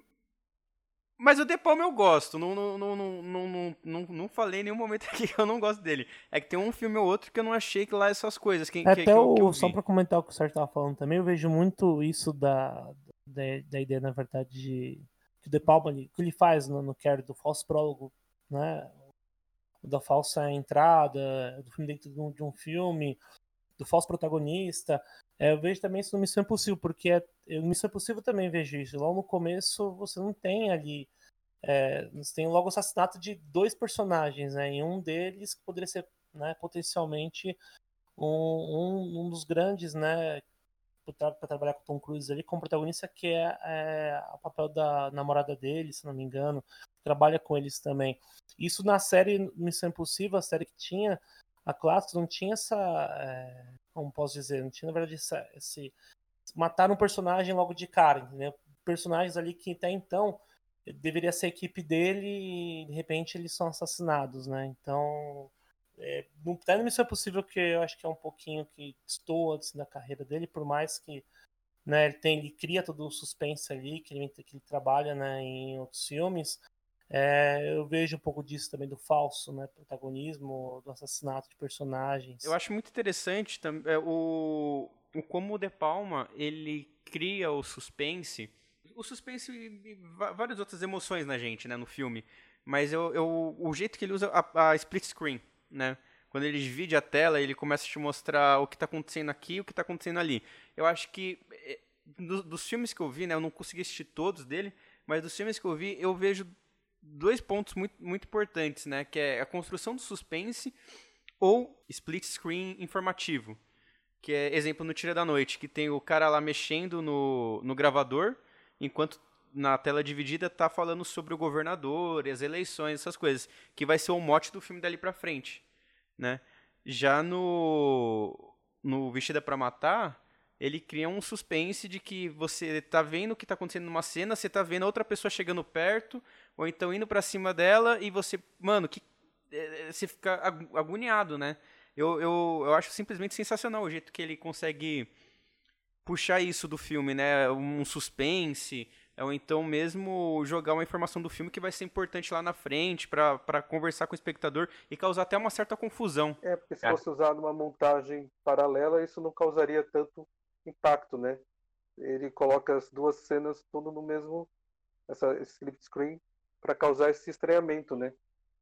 Mas o De Palma eu gosto, não, não, não, não, não, não, não falei em nenhum momento aqui que eu não gosto dele. É que tem um filme ou outro que eu não achei que lá essas coisas. Que, Até que, o, que eu, só pra comentar o que o Sérgio tava falando também, eu vejo muito isso da, da, da ideia, na verdade, de que o De Palma, que ele faz no, no Care do falso prólogo, né? Da falsa entrada, do filme dentro de um, filme, do falso protagonista. É, eu vejo também isso no Missão Impossível, porque é, no Missão Impossível também vejo isso. Logo no começo você não tem ali. É, você tem logo o assassinato de dois personagens, né? E um deles poderia ser né, potencialmente um, um, um dos grandes, né? Para trabalhar com Tom Cruise ali como protagonista, que é, é o papel da namorada dele, se não me engano, trabalha com eles também. Isso na série Missão Impossível, a série que tinha a clássica, não tinha essa. É, como posso dizer? Não tinha, na verdade, essa, esse. Matar um personagem logo de cara, entendeu? Personagens ali que até então deveria ser a equipe dele e de repente eles são assassinados, né? Então. É, até Missão Impossível, que eu acho que é um pouquinho que estou antes da carreira dele, por mais que né, ele, tem, ele cria todo o suspense ali, que ele, que ele trabalha né, em outros filmes, é, eu vejo um pouco disso também do falso, né, protagonismo, do assassinato de personagens. Eu acho muito interessante é, o, o como o De Palma ele cria o suspense, o suspense e várias outras emoções na gente, né, no filme. Mas eu, eu, o jeito que ele usa a, a split screen, né? Quando ele divide a tela, ele começa a te mostrar o que está acontecendo aqui e o que está acontecendo ali. Eu acho que é, dos filmes que eu vi, né, eu não consegui assistir todos dele, mas dos filmes que eu vi, eu vejo dois pontos muito, muito importantes, né? Que é a construção do suspense ou split screen informativo. Que é exemplo no Tira da Noite, que tem o cara lá mexendo no, no gravador, enquanto na tela dividida tá falando sobre o governador e as eleições, essas coisas. Que vai ser o mote do filme dali pra frente, né? Já no, no Vestida para Matar, ele cria um suspense de que você tá vendo o que tá acontecendo numa cena, você tá vendo outra pessoa chegando perto, ou então indo para cima dela e você, mano, que é, é, você fica agoniado, né? Eu, eu, eu acho simplesmente sensacional o jeito que ele consegue puxar isso do filme, né? Um suspense, ou então mesmo jogar uma informação do filme que vai ser importante lá na frente para conversar com o espectador e causar até uma certa confusão. É, porque se é. fosse usado uma montagem paralela, isso não causaria tanto impacto, né? Ele coloca as duas cenas tudo no mesmo essa split screen para causar esse estranhamento, né?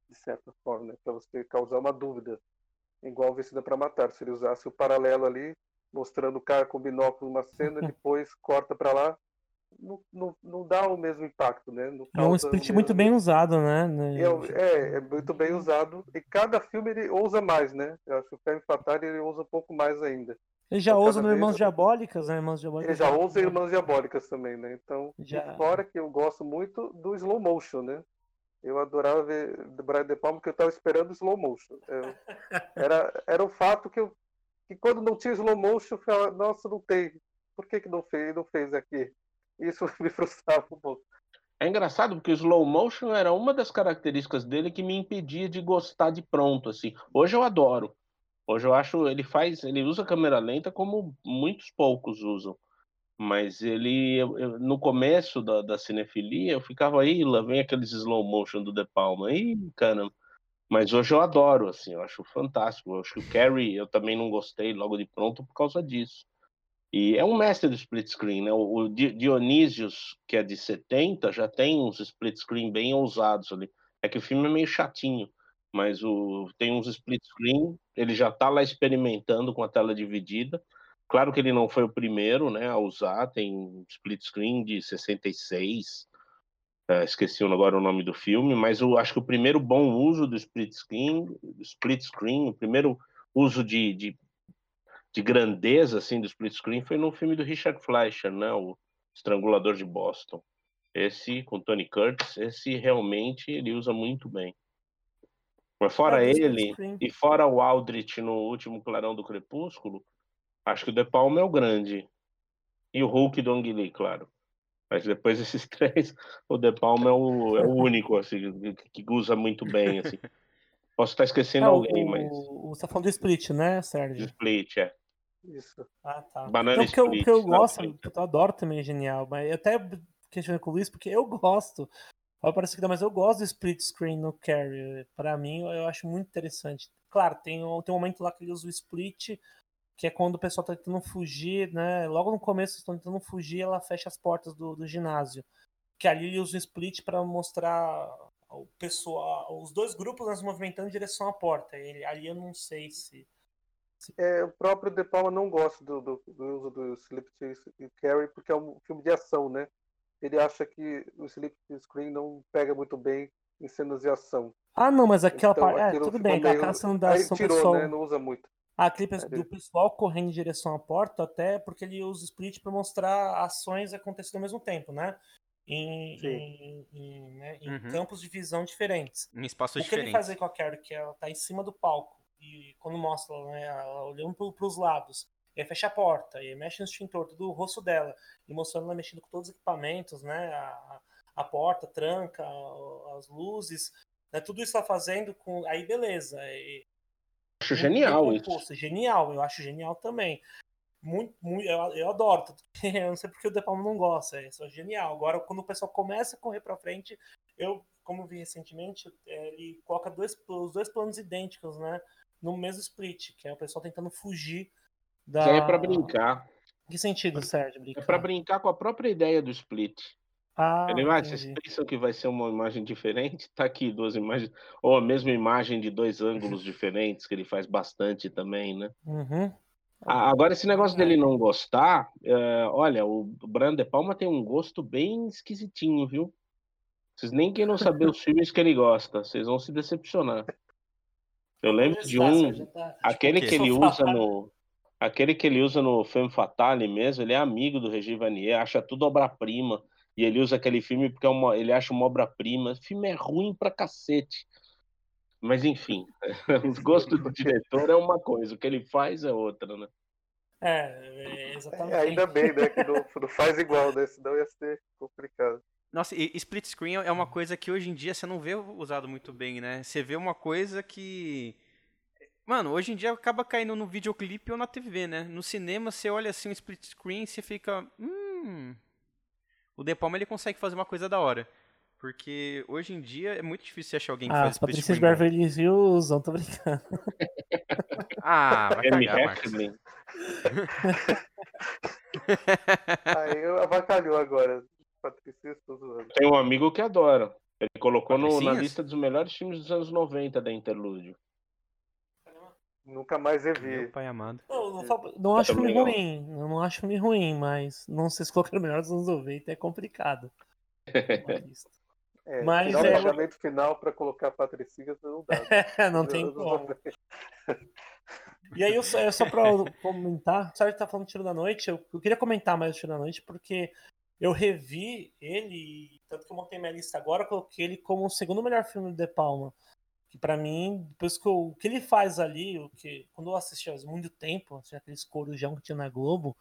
De certa forma, né? Para você causar uma dúvida. Igual Vestida para Matar. Se ele usasse o paralelo ali, mostrando o cara com binóculo numa cena, depois corta para lá, não, não, não dá o mesmo impacto, né? Não É um split mesmo- muito bem usado, né? né? É, é, é muito bem usado. E cada filme ele ousa mais, né? Eu acho que o Femme Fatale ele usa um pouco mais ainda. Ele já usa no Irmãos Diabólicas, né? Irmãos Diabólicas. Ele já usa Irmãs Diabólicas também, né? Então, Já. fora que eu gosto muito do slow motion, né? Eu adorava ver do Brian De Palma, porque eu estava esperando o slow motion. Eu- era, era o fato que, eu, que quando não tinha slow motion, eu ficava, nossa, não tem. Por que, que não fez, não fez aqui? Isso me frustrava um pouco. É engraçado porque o slow motion era uma das características dele que me impedia de gostar de pronto assim. Hoje eu adoro. Hoje eu acho ele faz, ele usa câmera lenta como muitos poucos usam. Mas ele eu- eu- no começo da, da cinefilia eu ficava aí, lá vem aqueles slow motion do De Palma. Ih, caramba. Mas hoje eu adoro assim, eu acho fantástico. Eu acho que o Carrie eu também não gostei logo de pronto por causa disso. E é um mestre do split screen, né? O o Di- Dionísios, que é de 70, já tem uns split screen bem ousados ali. É que o filme é meio chatinho, mas o tem uns split screen, ele já tá lá experimentando com a tela dividida. Claro que ele não foi o primeiro, né, a usar, tem split screen de 66. eh, esqueci agora o nome do filme, mas eu acho que o primeiro bom uso do split screen, split screen, o primeiro uso de, de de grandeza assim do split screen foi no filme do Richard Fleischer, né, o Estrangulador de Boston. Esse com Tony Curtis, esse realmente ele usa muito bem. Mas fora É, ele e fora o Aldrich no último Clarão do Crepúsculo, acho que o De Palma é o grande e o Hulk do Ang Lee, claro. Mas depois desses três, o De Palma é o, é o único assim que, que usa muito bem assim. Posso estar esquecendo o, alguém, mas o, você tá falando do split, né, Sérgio? Split é. Isso. Ah, tá. Banana eu, split, porque eu não, gosto, split. porque eu adoro também é genial, mas eu até questionei com o Luiz, porque eu gosto. Vai parecer que não, mas eu gosto do split screen no Carry. Pra mim, eu acho muito interessante. Claro, tem, tem um momento lá que ele usa o split, que é quando o pessoal tá tentando fugir, né? Logo no começo, eles estão tentando fugir, ela fecha as portas do, do ginásio. Que ali ele usa o split pra mostrar o pessoal, os dois grupos né, se movimentando em direção à porta. Ele, ali eu não sei se. É, o próprio De Palma não gosta do, do, do uso do Sleep e Carrie porque é um filme de ação, né? Ele acha que o Sleep Screen não pega muito bem em cenas de ação. Ah, não, mas aquela Então, parte. É, tudo bem, meio- aquela cena da Aí ação tirou, pessoal. né? Não usa muito. Ah, aquele pe- Aí do ele- pessoal correndo em direção à porta, até porque ele usa o split para mostrar ações acontecendo ao mesmo tempo, né? Em, Sim. em, em, né, em Uhum. campos de visão diferentes. Em espaços o que ele diferentes. faz aí com a Carrie, que ela tá em cima do palco, e quando mostra né, ela olhando pro, pros lados, e aí fecha a porta, e mexe no extintor, tudo o rosto dela, e mostrando ela mexendo com todos os equipamentos, né? A, a porta, tranca, as luzes, né, tudo isso ela fazendo com. Aí beleza. e- Acho genial isso. composto, Genial, eu acho genial também. Muito, muito, eu, eu adoro. Eu não sei porque o De Palma não gosta, é só genial. Agora, quando o pessoal começa a correr pra frente, eu, como vi recentemente, é, ele coloca dois, os dois planos idênticos, né? No mesmo split, que é o pessoal tentando fugir da. Isso aí é pra brincar. Que sentido, Sérgio? É Brincar? pra brincar com a própria ideia do split. Ah, Ele vai, vocês pensam que vai ser uma imagem diferente? Tá aqui duas imagens, ou a mesma imagem de dois ângulos diferentes, que ele faz bastante também, né? Uhum. A- Agora, esse negócio dele não gostar, é, olha, o Brian De Palma tem um gosto bem esquisitinho, viu? Vocês nem queiram saber os filmes que ele gosta, vocês vão se decepcionar. Eu lembro de Tá, um, Sérgio, tá- aquele que ele usa no aquele que ele usa no Femme Fatale mesmo, ele é amigo do Regis Vanier, acha tudo obra-prima, e ele usa aquele filme porque é uma, ele acha uma obra-prima. O filme é ruim pra cacete. Mas enfim, os gostos do diretor é uma coisa, o que ele faz é outra, né? É, é, exatamente. É, ainda bem, né? Que não, não faz igual, né? Senão ia ser complicado. Nossa, e split screen é uma coisa que hoje em dia você não vê usado muito bem, né? Você vê uma coisa que. Mano, hoje em dia acaba caindo no videoclipe ou na TV, né? No cinema você olha assim um split screen e você fica. Hum. O De Palma ele consegue fazer uma coisa da hora. Porque hoje em dia é muito difícil você achar alguém que Ah, faz split Patrícias screen. bom. Beverly Hills usam, tô brincando. Ah, vai cagar, Marcos. Aí avacalhou agora. Patrícia. Tem um amigo que adora. Ele colocou no- na lista dos melhores filmes dos anos 90 da Interlúdio. Nunca mais Meu revi. pai amado. Não, não, fa- não acho filme não. ruim. Eu não acho filme ruim, mas não sei se colocar o melhor dos anos 90 é complicado. É, Mas tirar o é- pagamento final pra colocar Patricinha não dá. não tem como. E aí, eu só, é só pra comentar, sabe que tá falando de Tiro da Noite, eu, eu queria comentar mais o Tiro da Noite, porque eu revi ele, tanto que eu montei minha lista agora, eu coloquei ele como o segundo melhor filme do De Palma. Que pra mim, depois que eu- o que ele faz ali, o que, quando eu assisti há muito tempo, tinha aqueles corujão que tinha na Globo,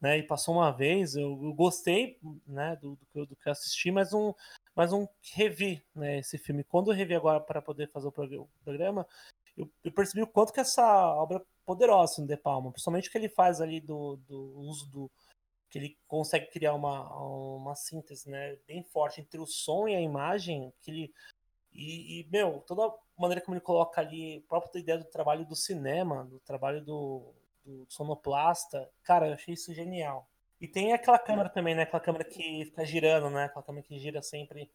né, e passou uma vez, eu, eu gostei, né, do, do, que eu- do que eu assisti, mas um, mas um revi, né, esse filme. Quando eu revi agora para poder fazer o programa, eu, eu percebi o quanto que essa obra é poderosa no De Palma, principalmente o que ele faz ali do, do uso do que ele consegue criar uma, uma síntese, né, bem forte entre o som e a imagem, que ele e, e, meu, toda a maneira como ele coloca ali, a própria ideia do trabalho do cinema, do trabalho do, do sonoplasta, cara, eu achei isso genial. E tem aquela câmera também, né? Aquela câmera que fica girando, né? Aquela câmera que gira sempre,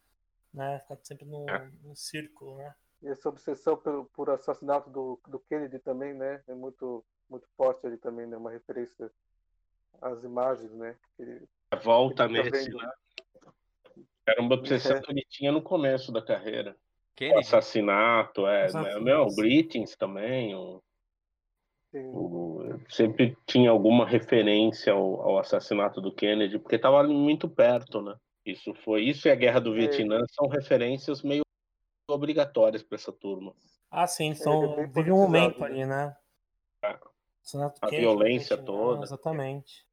né? Fica sempre no, no círculo, né? E essa obsessão pelo, por assassinato do, do Kennedy também, né? É muito, muito forte ali também, né? Uma referência às imagens, né? Que ele- Volta nesse, vendo. né? Era uma obsessão É. que ele tinha no começo da carreira. O Kennedy? assassinato, é. Assassinato. Meu, o Greetings também. O, o- sempre tinha alguma referência ao, ao assassinato do Kennedy, porque estava ali muito perto, né? Isso foi. Isso e a Guerra do É. Vietnã são referências meio obrigatórias para essa turma. Ah, sim, Ele são, é bem vive um momento politizado, ali, né? É. Assassinato A Kennedy, violência Vietnã, toda. Exatamente.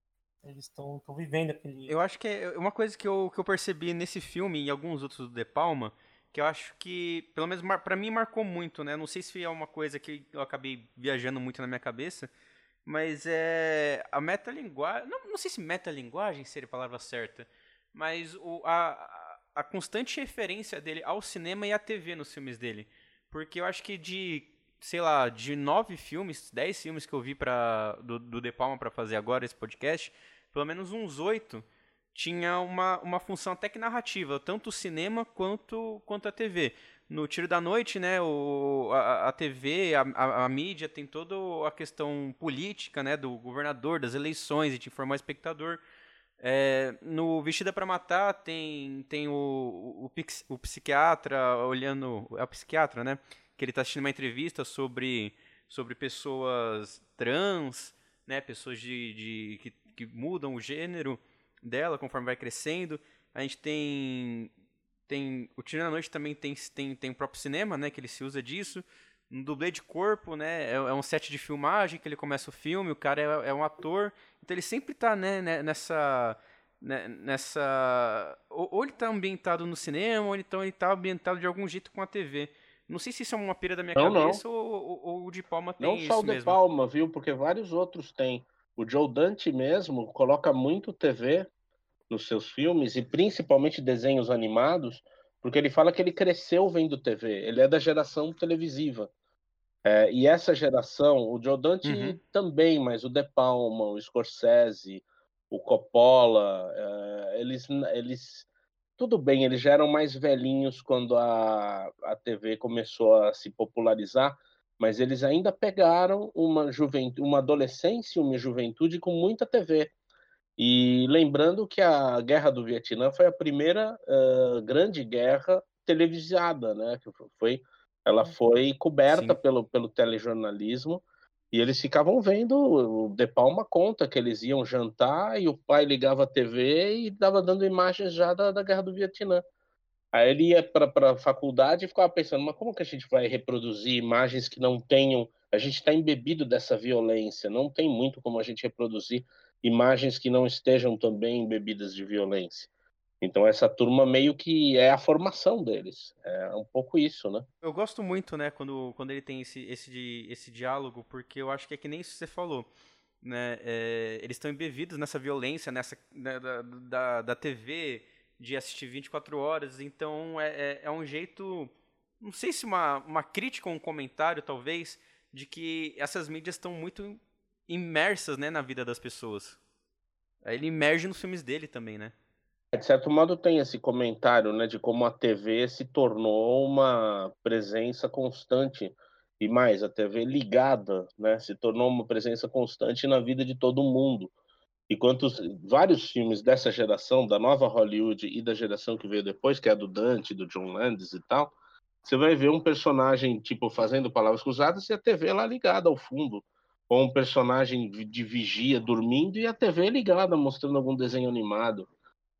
Eles estão vivendo aquele. Eu acho que é uma coisa que eu, que eu percebi nesse filme e em alguns outros do De Palma, que eu acho que, pelo menos pra mim, marcou muito, né? Não sei se é uma coisa que eu acabei viajando muito na minha cabeça, mas é a metalinguagem, não, não sei se metalinguagem seria a palavra certa, mas o, a, a constante referência dele ao cinema e à TV nos filmes dele. Porque eu acho que de, sei lá, de nove filmes, dez filmes que eu vi pra, do, do De Palma pra fazer agora esse podcast, pelo menos uns oito tinha uma, uma função até que narrativa, tanto o cinema quanto, quanto a TV. No Tiro da Noite, né, o, a, a TV, a, a, a mídia tem toda a questão política, né, do governador, das eleições, e de informar o espectador. É, no Vestida para Matar tem, tem o, o, o psiquiatra olhando. É o psiquiatra, né? Que ele está assistindo uma entrevista sobre, sobre pessoas trans, né? Pessoas de, de, que, que mudam o gênero dela conforme vai crescendo. A gente tem. tem o Tiro da Noite também tem, tem, tem o próprio cinema, né? Que ele se usa disso. Um dublê de corpo, né? É, é um set de filmagem que ele começa o filme, o cara é, é um ator. Então ele sempre tá, né, né, nessa. né, nessa. Ou, ele tá ambientado no cinema, ou então ele tá ambientado de algum jeito com a TV. Não sei se isso é uma pira da minha Não, não. cabeça Ou, ou, ou o de Palma tem Não isso só o De. Palma, viu? Porque vários outros têm. O Joe Dante mesmo coloca muito TV nos seus filmes e principalmente desenhos animados, porque ele fala que ele cresceu vendo TV. Ele é da geração televisiva. É, e essa geração, o Joe Dante Uhum. também, mas o De Palma, o Scorsese, o Coppola, é, eles, eles tudo bem, eles já eram mais velhinhos quando a, a TV começou a se popularizar, mas eles ainda pegaram uma juventude, uma adolescência, uma juventude com muita TV. E lembrando que a Guerra do Vietnã foi a primeira uh, grande guerra televisada, né? Que foi, ela foi coberta Sim. pelo, pelo telejornalismo e eles ficavam vendo. O De Palma conta que eles iam jantar e o pai ligava a TV e dava dando imagens já da, da Guerra do Vietnã. Aí ele ia para a faculdade e ficava pensando, mas como que a gente vai reproduzir imagens que não tenham. A gente está embebido dessa violência, não tem muito como a gente reproduzir imagens que não estejam também embebidas de violência. Então essa turma meio que é a formação deles, é um pouco isso, né? Eu gosto muito, né, quando, quando ele tem esse, esse, esse diálogo, porque eu acho que é que nem isso que você falou. Né? É, eles estão embebidos nessa violência, nessa né, da, da, da TV, de assistir 24 horas, então é, é, é um jeito, não sei se uma, uma crítica ou um comentário, talvez, de que essas mídias estão muito imersas né, na vida das pessoas. Ele emerge nos filmes dele também, né? De certo modo tem esse comentário, né, de como a TV se tornou uma presença constante e mais, a TV ligada, né, se tornou uma presença constante na vida de todo mundo. E quantos vários filmes dessa geração, da nova Hollywood e da geração que veio depois, que é a do Dante, do John Landis e tal, você vai ver um personagem tipo fazendo palavras cruzadas e a TV lá ligada ao fundo, ou um personagem de vigia dormindo e a TV ligada mostrando algum desenho animado.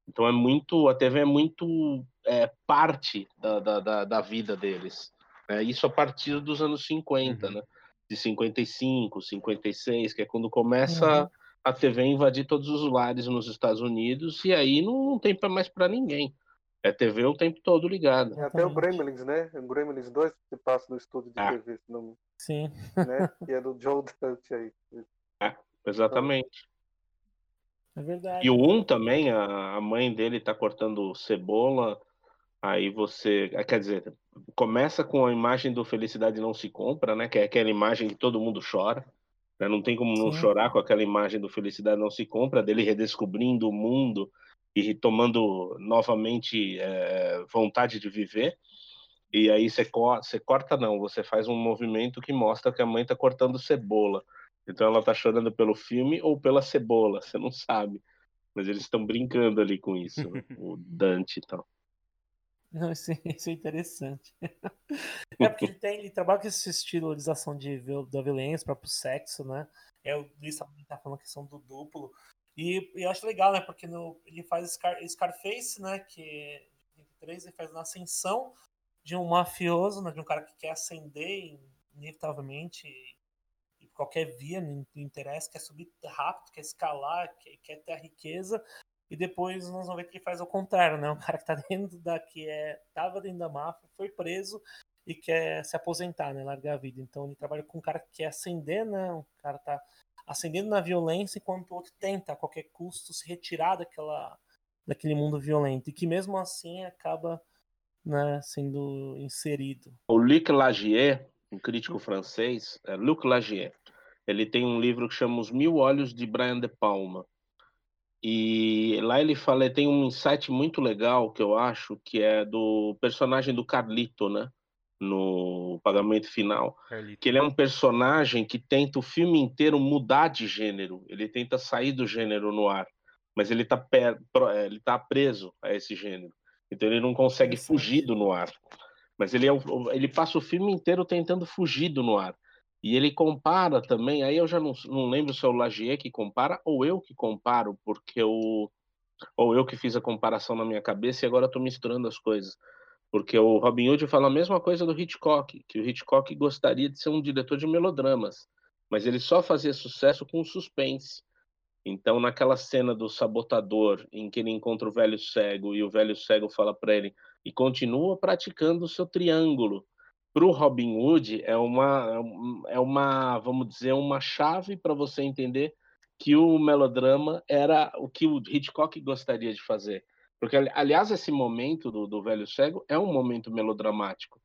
Então é muito, a TV é muito é, parte da, da, da, vida deles. É, isso a partir dos anos 50, uhum. né? De 55, 56, que é quando começa uhum. A TV invadir todos os lares nos Estados Unidos, e aí não, não tem mais para ninguém. É TV o tempo todo ligado. É até o Gremlins, né? O Gremlins 2 que passa no estúdio de ah. TV, não... Sim. Né? que é do Joe Dante aí. É, exatamente. É verdade. E o 1 também, a, a mãe dele tá cortando cebola, aí você. Ah, quer dizer, começa com a imagem do Felicidade Não Se Compra, né? Que é aquela imagem que todo mundo chora. Né? Não tem como não Sim. chorar com aquela imagem do Felicidade Não Se Compra, dele redescobrindo o mundo e tomando novamente é, vontade de viver. E aí você, co você corta, não, você faz um movimento que mostra que a mãe está cortando cebola. Então ela está chorando pelo filme ou pela cebola, você não sabe. Mas eles estão brincando ali com isso, o Dante e tal. Não, isso, é, isso é interessante. é porque ele tem, ele trabalha com essa estilização de, da violência, próprio sexo, né? É, o Luiz também tá falando a questão do duplo. E, e eu acho legal, né? Porque no, ele faz Scar, Scarface, né? Que em 23 ele faz na ascensão de um mafioso, né? De um cara que quer ascender inevitavelmente e, qualquer via, não interessa, quer subir rápido, quer escalar, quer, quer ter a riqueza. E depois nós vamos ver que ele faz o contrário, né? Um cara que tá dentro da que é tava dentro da máfia, foi preso e quer se aposentar, né? Largar a vida. Então ele trabalha com um cara que quer ascender, né? Um cara tá ascendendo na violência enquanto o outro tenta a qualquer custo se retirar daquela, daquele mundo violento e que mesmo assim acaba né, sendo inserido. O Luc Lagier, um crítico francês, é Luc Lagier, ele tem um livro que chama Os Mil Olhos de Brian De Palma. E lá ele fala, tem um insight muito legal que eu acho, que é do personagem do Carlito, né? no pagamento final, Carlito. que ele é um personagem que tenta o filme inteiro mudar de gênero, ele tenta sair do gênero no ar, mas ele está é, ele tá preso a esse gênero, então ele não consegue fugir do noir, mas ele, é, ele passa o filme inteiro tentando fugir do noir, e ele compara também, aí eu já não, não lembro se é o Lagier que compara ou eu que comparo, porque o ou eu que fiz a comparação na minha cabeça e agora estou misturando as coisas porque o Robin Hood fala a mesma coisa do Hitchcock, que o Hitchcock gostaria de ser um diretor de melodramas, mas ele só fazia sucesso com suspense. Então, naquela cena do sabotador, em que ele encontra o velho cego e o velho cego fala para ele e continua praticando o seu triângulo. Para o Robin Hood é uma é uma vamos dizer uma chave para você entender que o melodrama era o que o Hitchcock gostaria de fazer porque, aliás, esse momento do, do velho cego é um momento melodramático.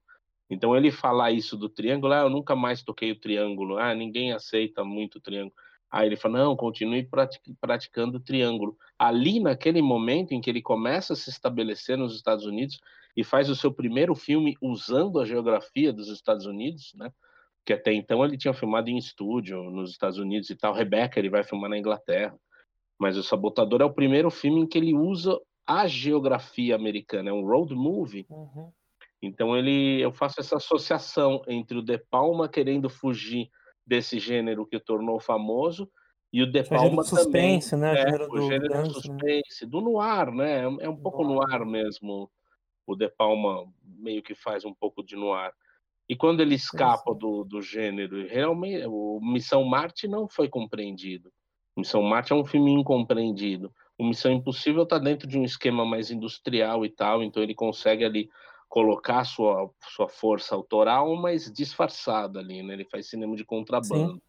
Então, ele falar isso do triângulo, ah, eu nunca mais toquei o triângulo, ah, ninguém aceita muito o triângulo. Aí ele fala, não, continue praticando o triângulo. Ali, naquele momento em que ele começa a se estabelecer nos Estados Unidos e faz o seu primeiro filme usando a geografia dos Estados Unidos, né? Que até então ele tinha filmado em estúdio nos Estados Unidos e tal. Rebecca ele vai filmar na Inglaterra. Mas o Sabotador é o primeiro filme em que ele usa a geografia americana, é um road movie. Uhum. Então ele, eu faço essa associação entre o De Palma querendo fugir desse gênero que o tornou famoso e o De Palma suspense, também, né? É, o gênero, o gênero do, né? suspense, do noir, né? É, é um pouco noir mesmo. O De Palma meio que faz um pouco de noir. E quando ele escapa do, do gênero, realmente, o Missão Marte não foi compreendido. Missão Marte é um filme incompreendido o Missão Impossível está dentro de um esquema mais industrial e tal, então ele consegue ali colocar sua sua força autoral, mas disfarçada ali, né? Ele faz cinema de contrabando. Sim.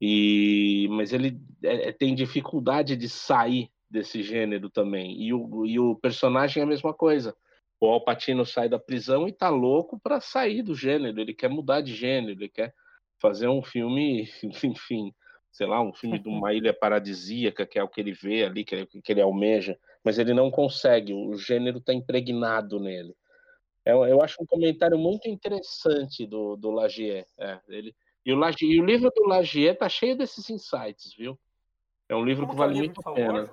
E mas ele é, é, tem dificuldade de sair desse gênero também. E o, e o personagem é a mesma coisa. O Alpatino sai da prisão e tá louco para sair do gênero. Ele quer mudar de gênero, ele quer fazer um filme, enfim, sei lá, um filme de uma ilha paradisíaca, que é o que ele vê ali, que ele, que ele almeja, mas ele não consegue, o gênero está impregnado nele. É, eu acho um comentário muito interessante do, do Lagier. É, ele, e, o Lagier, e o livro do Lagier tá cheio desses insights, viu? É um livro Como que é o vale livro, muito a pena.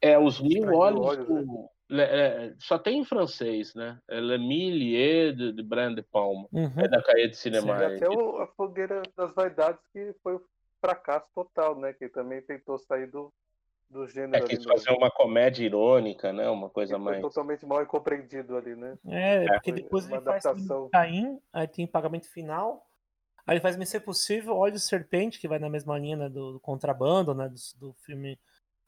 É Os Mil Olhos Olhos, né? do... é, é, só tem em francês, né? É Le Millier de, de Brand de Palma. Uhum. É da Cahiers de Cinema. é até o, a Fogueira das Vaidades, que foi um fracasso total, né? Que também tentou sair do, do É, gênero quis ali. fazer No, uma comédia irônica, né? Uma coisa mais. totalmente mal incompreendido ali, né? É, porque Foi depois uma ele faz adaptação. Caim, aí tem pagamento final. Aí ele faz Missão Impossível, Olhos de Serpente, que vai na mesma linha né, do, do contrabando, né? Do, do filme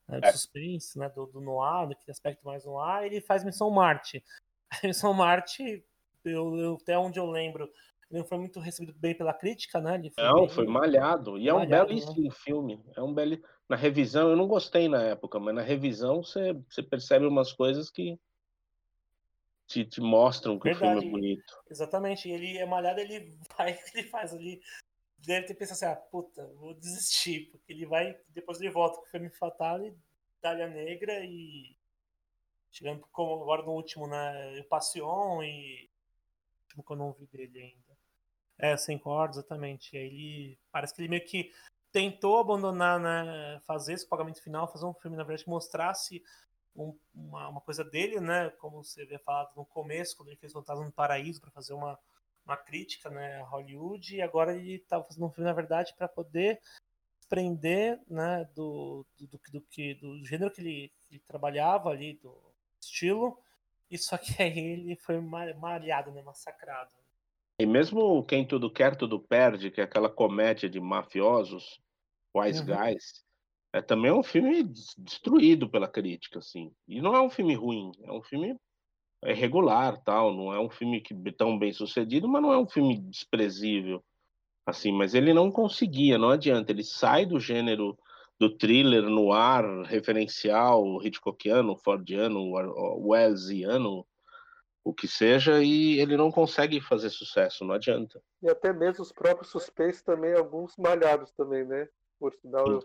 né, de É. suspense, né? Do, do noir, daquele aspecto mais noir. E ele faz Missão Marte. A Missão Marte, eu, eu- até onde eu lembro, ele não foi muito recebido bem pela crítica, né? Ele foi Não, bem- foi malhado. E é um malhado, né? belíssimo filme. É um belo. Na revisão, eu não gostei na época, mas na revisão você, você percebe umas coisas que te, te mostram que o filme Verdade. é bonito. Exatamente, e ele é malhado, ele vai, ele faz ali. Deve ter pensado assim, ah, puta, vou desistir, porque ele vai, depois ele volta com o Femme Fatale, Dália Negra e. Chegando como agora no último, né? O Passion e. O último que eu não vi dele ainda. É, sem cordas, exatamente. E aí ele. Parece que ele meio que tentou abandonar, né? Fazer esse pagamento final, fazer um filme, na verdade, que mostrasse um- uma, uma coisa dele, né? Como você havia falado no começo, quando ele fez Fantasma no Paraíso para fazer uma, uma crítica, né, a Hollywood, e agora ele estava fazendo um filme, na verdade, para poder desprender, né, do, do, do, do, que- do gênero que ele, ele trabalhava ali, do estilo, e só que aí ele foi ma- malhado, né, massacrado. E mesmo Quem Tudo Quer, Tudo Perde, que é aquela comédia de mafiosos, Wise Uhum. Guys, é também um filme des- destruído pela crítica, assim. E não é um filme ruim, é um filme regular, tal, não é um filme que tão bem sucedido, mas não é um filme desprezível, assim. Mas ele não conseguia, não adianta. Ele sai do gênero do thriller no ar referencial Hitchcockiano, Fordiano, Wellesiano, o que seja, e ele não consegue fazer sucesso, não adianta. E até mesmo os próprios suspense também, alguns malhados também, né? Por sinal, eu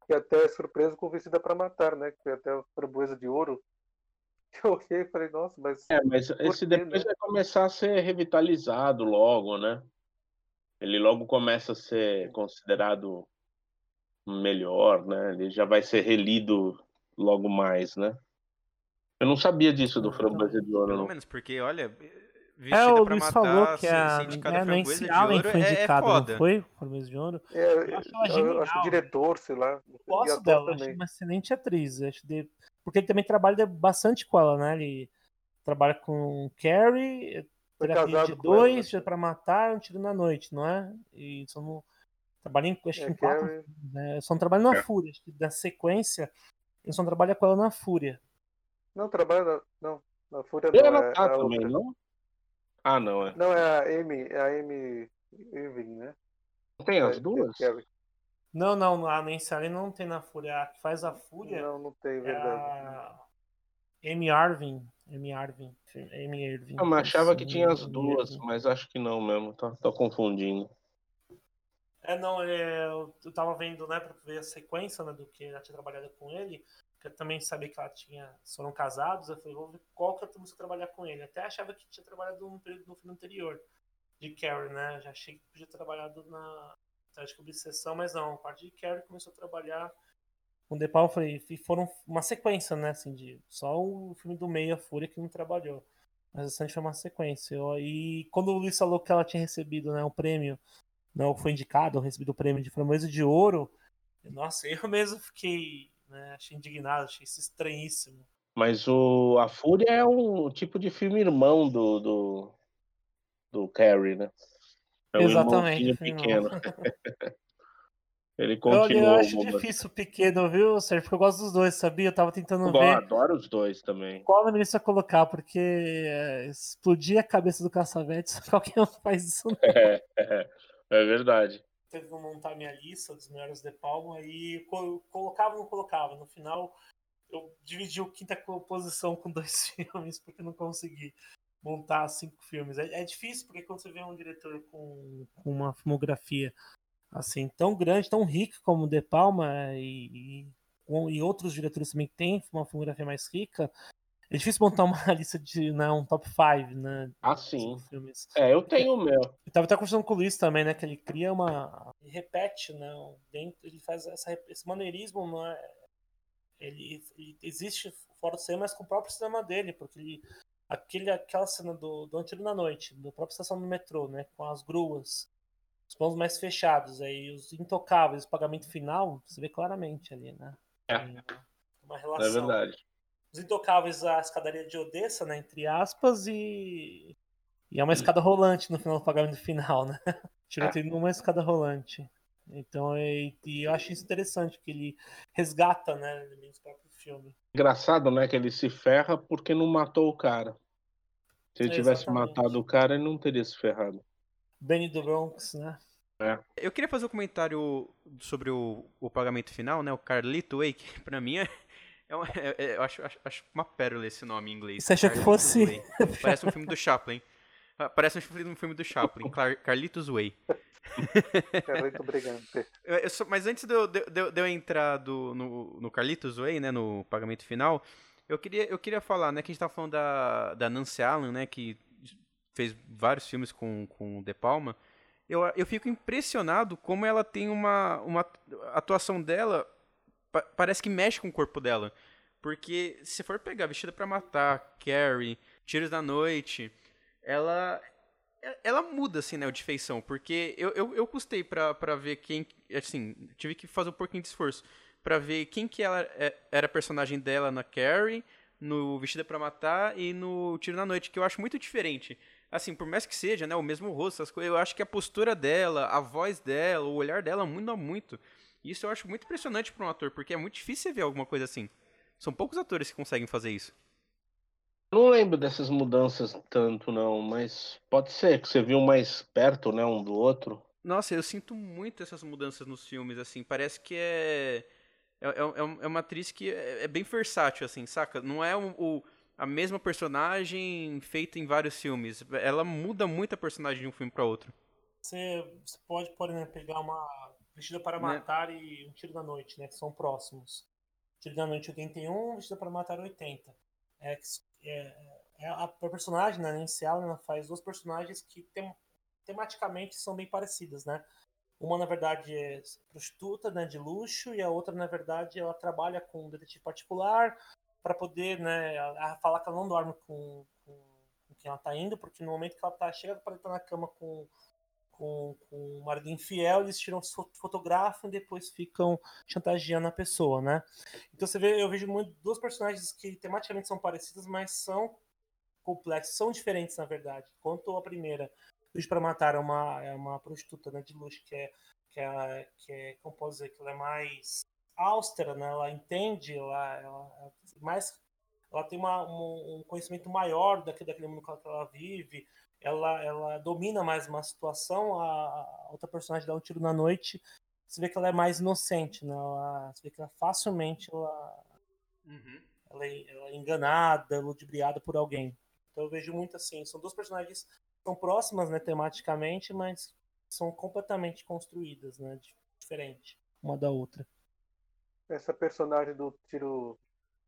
fiquei até surpreso com Vestida pra Matar, né? Que foi até o Framboesa de Ouro. Eu olhei e falei, nossa, mas É, mas esse quê, depois né? vai começar a ser revitalizado logo, né? Ele logo começa a ser considerado melhor, né? Ele já vai ser relido logo mais, né? Eu não sabia disso do Ah, Framboesa de Ouro, Pelo não. menos, porque, olha, É, vestida o pra Luiz matar, falou que a, ser indicada é, Nancy de Allen ouro foi é- é indicada, foda. não foi? Framboesa de Ouro. é, Eu acho ela eu acho o genial. diretor, sei lá. gosto dela, acho uma excelente atriz. Acho de... Porque ele também trabalha bastante com ela, né? Ele trabalha com Carrie, Foi terapia de com ela, dois, né? pra matar, um tiro na noite, não é? E só não. Trabalha em, acho É, em quatro. Né? Só não trabalha na É. Fúria. Acho que da sequência, ele só trabalha com ela na Fúria. Não, trabalha na, não, na Fúria E não, ela é tá a também, outra. não? Ah, não, é. Não, é a Amy, é a Amy Irving, né? Tem as É, duas? Não, não, a Nancy Allen não tem na Fúria. A que faz a Fúria Não, não tem, é verdade. a Amy Arvin. Amy Arvin. Amy Irving. Eu achava que tinha as duas, mas acho que não mesmo. Tô, tô confundindo. É, não, é, eu eu tava vendo, né, pra ver a sequência, né, do que ela tinha trabalhado com ele, eu também sabia que ela tinha, foram casados, eu falei, vou ver qual que eu a trabalhar com ele. Até achava que tinha trabalhado no período no filme anterior, de Carrie, né, já achei que podia ter trabalhado na Trágica Obsessão, mas não, a parte de Carrie começou a trabalhar com The Palma, falei, e foram uma sequência, né, assim, de só o filme do meio, a Fúria, que não trabalhou. Mas o restante foi uma sequência. E quando o Luiz falou que ela tinha recebido, né, o prêmio não foi indicado, recebido o prêmio de Framboesa de Ouro, nossa, eu mesmo fiquei, né, achei indignado, achei isso estranhíssimo. Mas o, a Fúria é um tipo de filme irmão do, do, do Carrie, né? É um Exatamente, pequeno. Ele Eu, continua. eu acho o- difícil o pequeno, viu, Sérgio? Porque eu gosto dos dois, sabia? Eu tava tentando Eu ver adoro os dois também. qual nome eles ia colocar, porque é, explodir a cabeça do Caçavete, qualquer um faz isso. não. É, é, é verdade. Que montar minha lista dos melhores de Palma e co- colocava ou não colocava. No final, eu dividi o quinta posição com dois filmes, porque não consegui montar cinco filmes. É, é difícil, porque quando você vê um diretor com, com uma filmografia assim tão grande, tão rica como o De Palma e, e, e outros diretores também que têm uma filmografia mais rica, É difícil montar uma lista de né, um top 5, né? Ah, sim. Filmes. É, eu tenho o meu. Eu tava até conversando com o Luiz também, né? Que ele cria uma. Ele repete, né? Dentro, ele faz essa, esse maneirismo, não é? Ele, ele existe fora do cinema, mas com o próprio cinema dele, porque ele. Aquele, aquela cena do, do Antiro na Noite, do próprio estação do metrô, né? Com as gruas, os planos mais fechados, aí os intocáveis, o pagamento final, você vê claramente ali, né? É. Uma relação. É verdade os intocáveis a escadaria de Odessa, né, entre aspas, e, e é uma escada rolante no final do pagamento final, né? Tiroteio é. numa escada rolante. Então, e, e, eu acho isso interessante, que ele resgata, né, elementos do próprio filme. Engraçado, né, que ele se ferra porque não matou o cara. Se ele é, tivesse matado o cara, ele não teria se ferrado. Benny do Bronx, né? É. Eu queria fazer um comentário sobre o, o pagamento final, né? O Carlito Way, que pra mim é, é, uma, é, é, eu acho, acho, acho, uma pérola esse nome em inglês. Você acha que fosse. Parece um filme do Chaplin. Ah, parece um filme do Chaplin, Car Carlitos Way. Carlito Brigante. mas antes de eu, de, de eu entrar do, no, no Carlitos Way, né, no pagamento final, eu queria, eu queria falar, né, que a gente tava falando da, da Nancy Allen, né, que fez vários filmes com, com o De Palma. Eu, eu fico impressionado como ela tem uma, uma atuação dela pa parece que mexe com o corpo dela. Porque se for pegar Vestida para Matar, Carrie, Tiros da Noite, ela ela muda, assim, né, de feição, porque eu, eu, eu custei pra, pra ver quem, assim, tive que fazer um pouquinho de esforço para ver quem que ela é, era a personagem dela na Carrie, no Vestida para Matar e no Tiro na Noite, que eu acho muito diferente. Assim, por mais que seja, né, o mesmo rosto, coisas, eu acho que a postura dela, a voz dela, o olhar dela muda muito. Isso eu acho muito impressionante para um ator, porque é muito difícil ver alguma coisa assim. São poucos atores que conseguem fazer isso. Não lembro dessas mudanças tanto, não, mas pode ser que você viu mais perto, né, um do outro. Nossa, eu sinto muito essas mudanças nos filmes, assim. Parece que é. É, é, é, é uma atriz que é, é, bem versátil, assim, saca? Não é o, o, a mesma personagem feita em vários filmes. Ela muda muito a personagem de um filme para outro. Você, você pode, por exemplo, pegar uma Vestida para né? Matar né? e Um Tiro da Noite, né? Que são próximos. Tiro da Noite 81, Vestida para Matar 80. É, é, é a, a personagem, né, inicial, ela faz duas personagens que tem, tematicamente são bem parecidas, né? Uma, na verdade, é prostituta né, de luxo, e a outra, na verdade, ela trabalha com um detetive particular para poder né, falar que ela não dorme com, com, com, quem ela está indo, porque no momento que ela tá, chega para estar na cama com com, com o marido infiel, eles tiram, fotografam e depois ficam chantageando a pessoa, né? Então você vê, eu vejo muito duas personagens que tematicamente são parecidas, mas são complexas, são diferentes na verdade. Quanto a primeira, Luiz para Matar é uma, é uma prostituta né, de luxo que é, que é, que é, como posso dizer, que ela é mais austera, né? Ela entende, ela, ela, ela mais ela tem uma, um, um, conhecimento maior daquele, daquele mundo que ela vive, ela, ela domina mais uma situação, a, a outra personagem dá um tiro na noite, você vê que ela é mais inocente, né? Ela, você vê que ela facilmente ela, uhum. ela, é, ela, é, enganada, ludibriada por alguém. Então eu vejo muito assim, são duas personagens que são próximas, né, tematicamente, mas são completamente construídas, né, diferente uma da outra. Essa personagem do tiro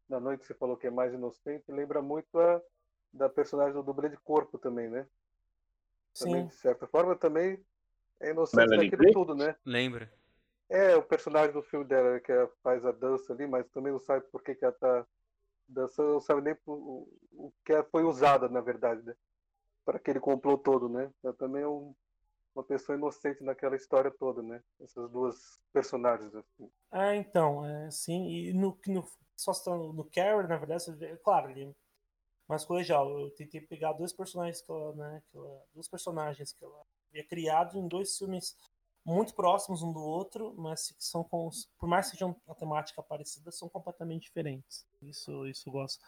da noite, você falou que é mais inocente, lembra muito a da personagem do dublê de corpo também, né? Também, de certa forma, também é inocente Melanie daquele tudo, né? Lembra. É, o personagem do filme dela, que faz a dança ali, mas também não sabe por que, que ela tá dançando, não sabe nem o, o que foi usada, na verdade, né? Para aquele complô todo, né? Ela também é um, uma pessoa inocente naquela história toda, né? Essas duas personagens, assim. Ah, então, é, sim, e no, no, só no Carrie, na verdade, claro, ele mais colegial. Eu tentei pegar dois personagens que ela, né, que ela, dois personagens que ela havia criado em dois filmes muito próximos um do outro, mas que são com, por mais que sejam a temática parecida, são completamente diferentes. Isso, isso eu gosto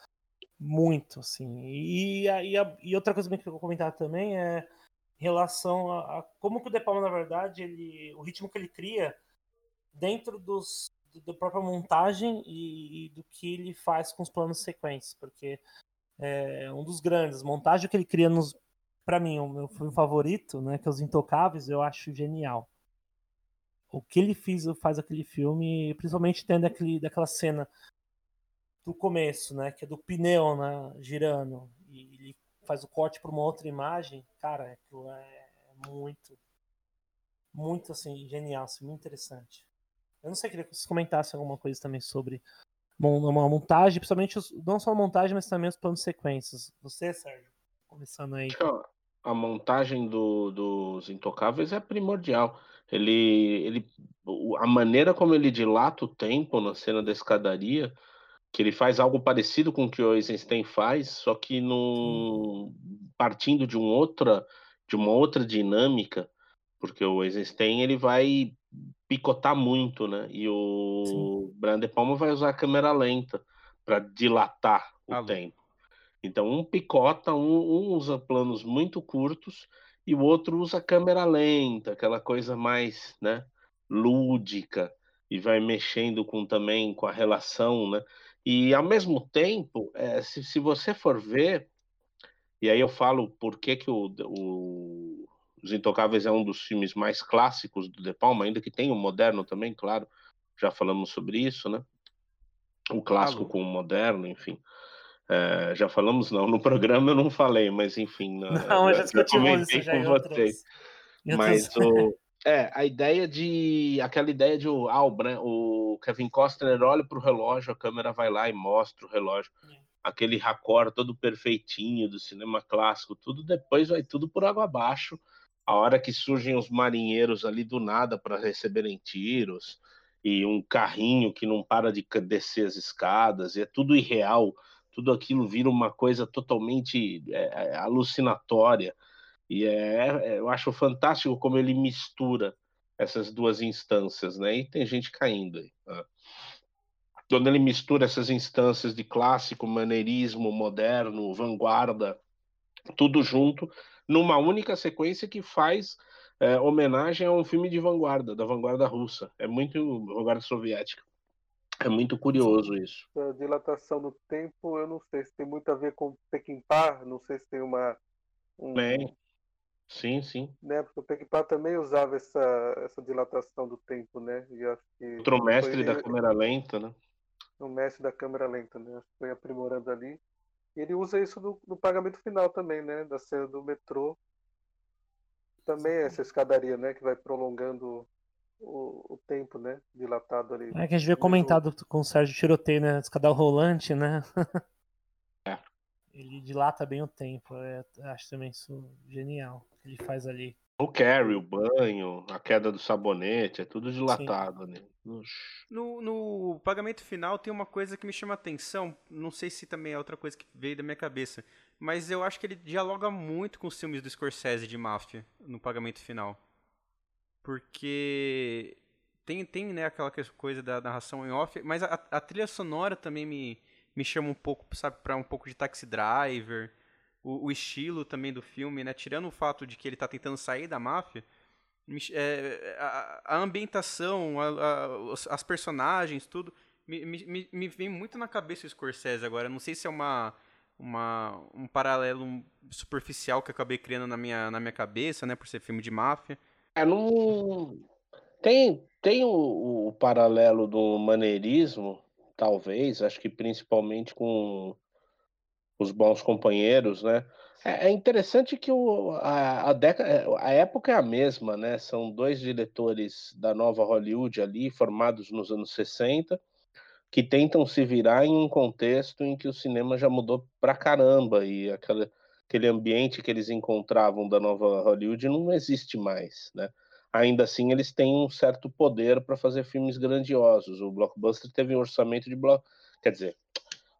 muito, assim. E, e, a, e outra coisa que eu vou comentar também é em relação a, a, como que o De Palma, na verdade, ele, o ritmo que ele cria dentro dos da própria montagem e, e, do que ele faz com os planos sequências, porque é um dos grandes. Montagem que ele cria nos. Pra mim, o meu filme favorito, né? Que é Os Intocáveis, eu acho genial. O que ele fez, faz aquele filme, principalmente tendo aquele, daquela cena do começo, né? Que é do pneu, né? Girando. E ele faz o corte para uma outra imagem. Cara, aquilo é muito, muito assim, genial, assim, muito interessante. Eu não sei, queria que vocês comentassem alguma coisa também sobre uma montagem, principalmente os, não só a montagem, mas também os planos sequências. Você, Sérgio, começando aí. A montagem do, dos Intocáveis é primordial. Ele, ele, a maneira como ele dilata o tempo na cena da escadaria, que ele faz algo parecido com o que o Eisenstein faz, só que num, partindo de um outra, de uma outra dinâmica, porque o Eisenstein ele vai picotar muito, né? E o Brian De Palma vai usar a câmera lenta para dilatar o Alô. tempo. Então um picota, um, um, usa planos muito curtos e o outro usa câmera lenta, aquela coisa mais, né, lúdica e vai mexendo com também com a relação, né? E ao mesmo tempo, é, se, se você for ver, e aí eu falo por que, que o, o os Intocáveis é um dos filmes mais clássicos do De Palma, ainda que tenha o moderno também, claro. Já falamos sobre isso, né? O clássico com o moderno, enfim. É, já falamos, não, no programa eu não falei, mas enfim. Não, eu já discutimos isso já com vocês. Mas o, é, a ideia de. aquela ideia de ah, o, o Kevin Costner olha para o relógio, a câmera vai lá e mostra o relógio. É. Aquele raccord todo perfeitinho do cinema clássico, tudo depois vai tudo por água abaixo a hora que surgem os marinheiros ali do nada para receberem tiros e um carrinho que não para de descer as escadas, é tudo irreal, tudo aquilo vira uma coisa totalmente é, é, alucinatória. E é, é, eu acho fantástico como ele mistura essas duas instâncias, né? E tem gente caindo aí. Né? Quando ele mistura essas instâncias de clássico, maneirismo, moderno, vanguarda, tudo junto, numa única sequência que faz é, homenagem a um filme de vanguarda, da vanguarda russa. É muito vanguarda soviética. É muito curioso isso. A dilatação do tempo, eu não sei se tem muito a ver com Pequimpa, não sei se tem uma. Um... Bem, sim, sim. Né? Porque o Pequimpa também usava essa, essa dilatação do tempo, né? E acho que Outro mestre foi... da câmera lenta, né? O mestre da câmera lenta, né? Acho que foi aprimorando ali. E ele usa isso no, no, pagamento final também, né? Da cena do metrô. Também é essa escadaria, né? Que vai prolongando o, o tempo, né? Dilatado ali. É que a gente vê comentado com o Sérgio Tiroteio, né? Escada rolante, né? é. Ele dilata bem o tempo. É, acho também isso genial. Ele faz ali. O carry, o banho, a queda do sabonete, é tudo dilatado, né? No, no pagamento final tem uma coisa que me chama atenção, não sei se também é outra coisa que veio da minha cabeça, mas eu acho que ele dialoga muito com os filmes do Scorsese de máfia no pagamento final. Porque tem, tem né, aquela coisa da narração em off, mas a, a trilha sonora também me, me chama um pouco, sabe, para um pouco de Taxi Driver o, o, estilo também do filme, né? Tirando o fato de que ele está tentando sair da máfia, é, a, a, ambientação, a, a, as personagens, tudo, me, me, me, vem muito na cabeça o Scorsese agora. Não sei se é uma, uma, um paralelo superficial que eu acabei criando na minha, na minha cabeça, né? Por ser filme de máfia. É, não... Tem, tem o, o paralelo do maneirismo, talvez, acho que principalmente com os bons companheiros, né? É, é interessante que o, a, a, década, a época é a mesma, né? São dois diretores da nova Hollywood ali, formados nos anos 60, que tentam se virar em um contexto em que o cinema já mudou pra caramba e aquela, aquele ambiente que eles encontravam da nova Hollywood não existe mais, né? Ainda assim, eles têm um certo poder para fazer filmes grandiosos. O blockbuster teve um orçamento de bloco, quer dizer,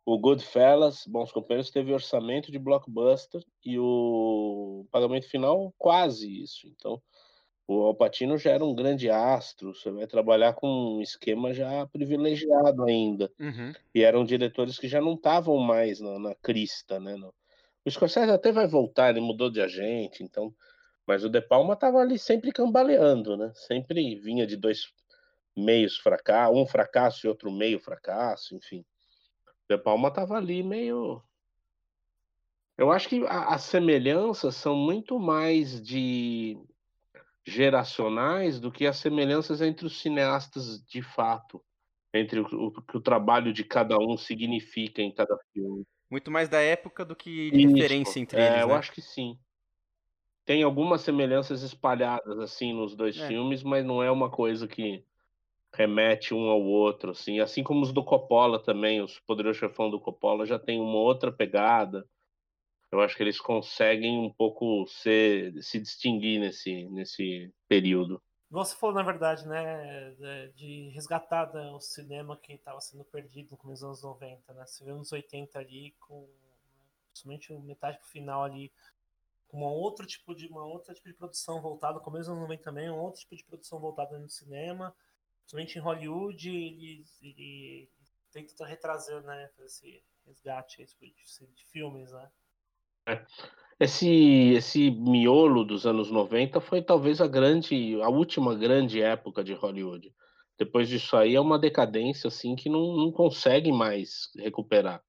o Goodfellas, Bons Companheiros, teve orçamento de blockbuster e o pagamento final quase isso. Então, o Alpatino já era um grande astro, você vai trabalhar com um esquema já privilegiado ainda. Uhum. E eram diretores que já não estavam mais na, na crista, né? No... O Scorsese até vai voltar, ele mudou de agente, então... Mas o De Palma estava ali sempre cambaleando, né? Sempre vinha de dois meios fracassos, um fracasso e outro meio fracasso, enfim. De Palma estava ali meio. Eu acho que as semelhanças são muito mais de geracionais do que as semelhanças entre os cineastas de fato. entre o, o que o trabalho de cada um significa em cada filme. Muito mais da época do que de referência entre é, eles, eu né? acho que sim. Tem algumas semelhanças espalhadas assim nos dois É. filmes, mas não é uma coisa que remete um ao outro, assim. Assim como os do Coppola também, os Poderoso Chefão do Coppola já tem uma outra pegada. Eu acho que eles conseguem um pouco ser, se distinguir nesse, nesse período. Você falou, na verdade, né, de- de resgatar o cinema que estava sendo perdido no começo dos anos 90, né? Você vê nos 80 ali, com somente metade pro final ali, com uma outro tipo de uma outra tipo de produção voltada, começo dos anos 90 também, um outro tipo de produção voltada no cinema, somente em Hollywood, ele, ele tenta retrazer, né, esse resgate esse tipo de, de filmes, né? Esse, esse miolo dos anos 90 foi talvez a grande, a última grande época de Hollywood. Depois disso aí é uma decadência assim que não, não consegue mais recuperar.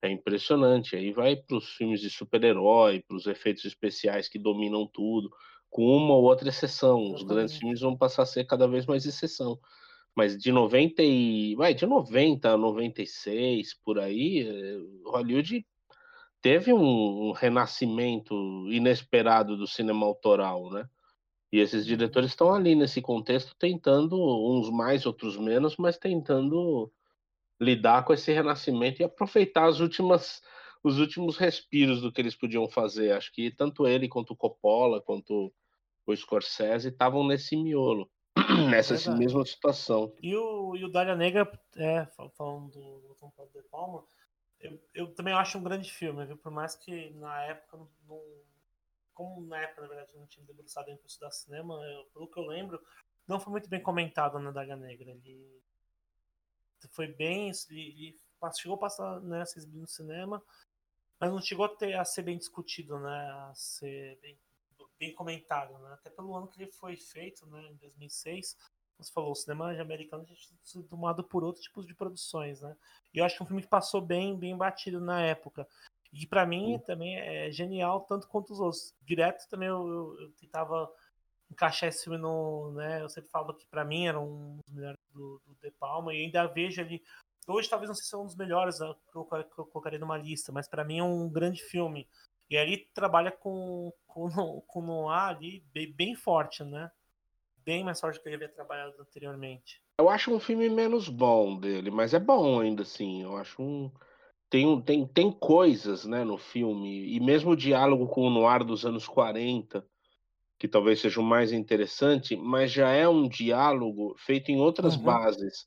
É impressionante. Aí vai para os filmes de super-herói, para os efeitos especiais que dominam tudo, com uma ou outra exceção. Os grandes filmes vão passar a ser cada vez mais exceção. Mas de 90 e, vai, de 90 a 96 por aí, eh, Hollywood teve um, um renascimento inesperado do cinema autoral, né? E esses diretores estão ali nesse contexto tentando, uns mais, outros menos, mas tentando lidar com esse renascimento e aproveitar as últimas, os últimos respiros do que eles podiam fazer. Acho que tanto ele quanto o Coppola, quanto o Scorsese estavam nesse miolo, nessa mesma situação. E o, e o Dália Negra, é, fal- falando do o De Palma, eu, eu também acho um grande filme, viu? Por mais que na época não. não- como na época, na verdade, eu não tinha debruçado em estudar cinema, eu- pelo que eu lembro, não foi muito bem comentado na Dália Negra. Ele foi bem. Ele, ele chegou a passar, né, exibido no cinema, mas não chegou a, ter, a ser bem discutido, né? A ser bem, bem comentado, né? Até pelo ano que ele foi feito, né, em 2006 você falou, o cinema americano tinha sido tomado por outros tipos de produções, né? E eu acho que é um filme que passou bem, bem batido na época. E pra mim também é genial, tanto quanto os outros. Direto também eu, eu, eu tentava encaixar esse filme no. Né, eu sempre falo que pra mim era um dos melhores do, do De Palma, e ainda vejo ali. Hoje talvez não sei se é um dos melhores né, que eu, que eu colocaria numa lista, mas pra mim é um grande filme. E ali trabalha com, com, com ali bem, bem forte, né? Bem mais forte do que ele havia trabalhado anteriormente. Eu acho um filme menos bom dele, mas é bom ainda assim. Eu acho um tem, tem, tem coisas né, no filme, e mesmo o diálogo com o Noir dos anos 40, que talvez seja o mais interessante, mas já é um diálogo feito em outras Uhum. bases.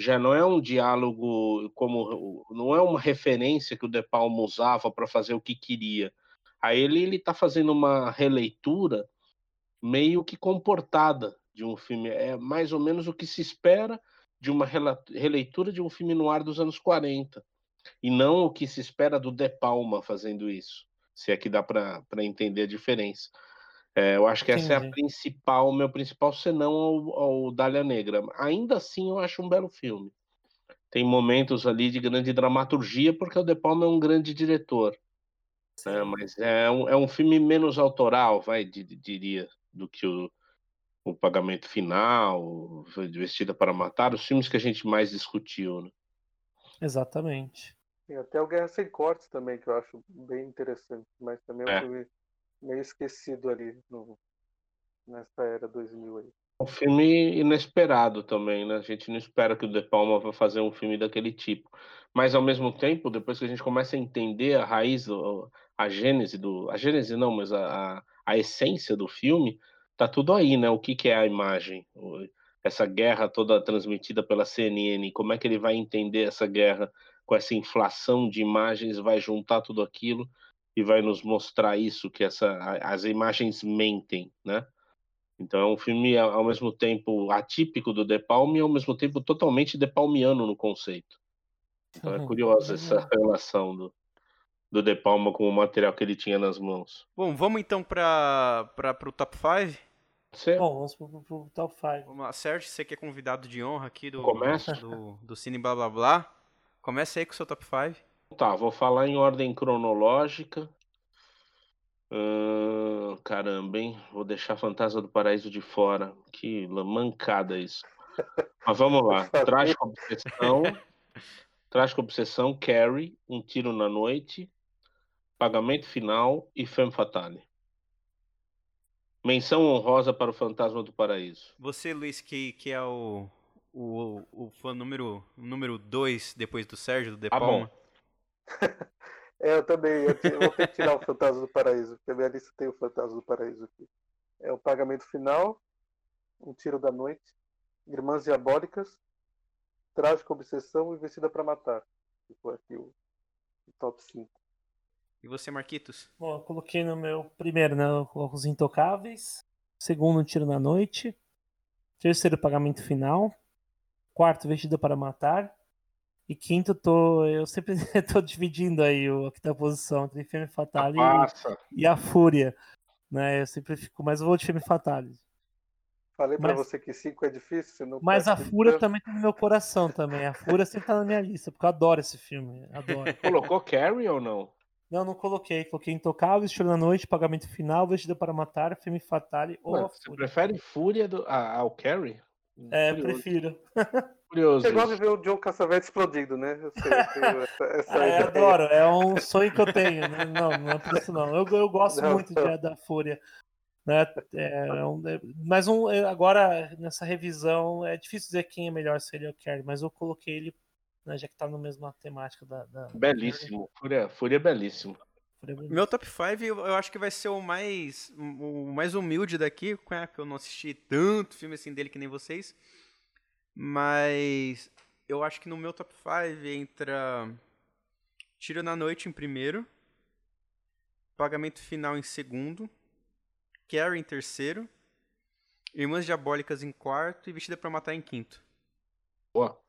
Já não é um diálogo como. Não é uma referência que o De Palma usava para fazer o que queria. Aí ele está fazendo uma releitura meio que comportada de um filme. É mais ou menos o que se espera de uma releitura de um filme no ar dos anos 40. E não o que se espera do De Palma fazendo isso. Se é que dá para entender a diferença. É, eu acho que essa é a Entendi. principal, o meu principal senão ao, ao Dália Negra. Ainda assim, eu acho um belo filme. Tem momentos ali de grande dramaturgia, porque o De Palma é um grande diretor. né? Mas é um, é um filme menos autoral, vai, di- diria, do que o, o Pagamento Final, Vestida para Matar, os filmes que a gente mais discutiu. Né? Exatamente. Tem até o Guerra Sem Cortes também, que eu acho bem interessante, mas também é um É. filme meio esquecido ali no, nessa era 2000 aí. Um filme inesperado também, né? A gente não espera que o De Palma vá fazer um filme daquele tipo. Mas ao mesmo tempo, depois que a gente começa a entender a raiz, a gênese do, a gênese não, mas a, a, essência do filme, tá tudo aí, né? O que que é a imagem? Essa guerra toda transmitida pela CNN, como é que ele vai entender essa guerra com essa inflação de imagens, vai juntar tudo aquilo e vai nos mostrar isso que essa as imagens mentem, né? Então é um filme ao mesmo tempo atípico do De Palma e ao mesmo tempo totalmente De Palmiano no conceito. Então é Uhum. curiosa essa relação do, do De Palma com o material que ele tinha nas mãos. Bom, vamos então para o top 5? Você Bom, vamos pro, pro, pro top 5. Vamos lá, Sérgio, você que é convidado de honra aqui do, Começa? do, do Cine Blá Blá Blá. Começa aí com o seu top 5. Tá, vou falar em ordem cronológica. Caramba, hein? Vou deixar Fantasma do Paraíso de fora. Que mancada isso. Mas vamos lá. Trágica obsessão. Trágica obsessão, Carrie, Um Tiro na Noite, Pagamento Final e Femme Fatale. Menção honrosa para o Fantasma do Paraíso. Você, Luiz, que, que é o, o, o fã número 2 número dois depois do Sérgio, do De Tá Palma. É, eu também. Eu, vou ter que tirar o Fantasma do Paraíso, porque a minha lista tem o Fantasma do Paraíso aqui. É o Pagamento Final, Um Tiro da Noite, Irmãs Diabólicas, Trágica Obsessão e Vestida pra Matar. Ficou aqui o, o top 5. E você, Marquitos? Bom, eu coloquei no meu primeiro, né? Eu coloco os Intocáveis. Segundo, um Tiro na Noite. Terceiro, Pagamento Final. Quarto, Vestida para Matar. E quinto, tô, eu sempre tô dividindo aí o, a quinta posição entre Femme Fatale e, Passa. e a Fúria. Né? Eu sempre fico, mas eu vou de Femme Fatale. Falei pra Mas- você que 5 é difícil. não Mas a Fúria tanto. também tá no meu coração também. A Fúria sempre tá na minha lista, porque eu adoro esse filme. Adoro. Colocou Carrie ou não? Não, não coloquei. Coloquei Intocáveis, Tiro na Noite, Pagamento Final, Vestida para Matar, Femme Fatale ou Ué, a você prefere Fúria do, a- ao Carrie? É, Curioso. prefiro. Curioso. Você gosta de ver o John Cassavetes explodindo, né? Eu sei, eu tenho essa, essa Ah, eu adoro, é um sonho que eu tenho. né? Não, não é por isso não. Eu, eu gosto Não, muito não. de- da Fúria. Né? É, um- é- mas um, é, agora, nessa revisão, é difícil dizer quem é melhor, se ele ou o Carrie, mas eu coloquei ele, né, já que tá na mesma temática da. da Belíssimo. Fúria, Fúria é belíssimo. Meu top 5 eu acho que vai ser o mais, o mais humilde daqui, porque eu não assisti tanto filme assim dele que nem vocês. Mas eu acho que no meu top 5 entra Tiro na Noite em primeiro, Pagamento Final em segundo, Carrie em terceiro, Irmãs Diabólicas em quarto e Vestida pra Matar em quinto. Boa.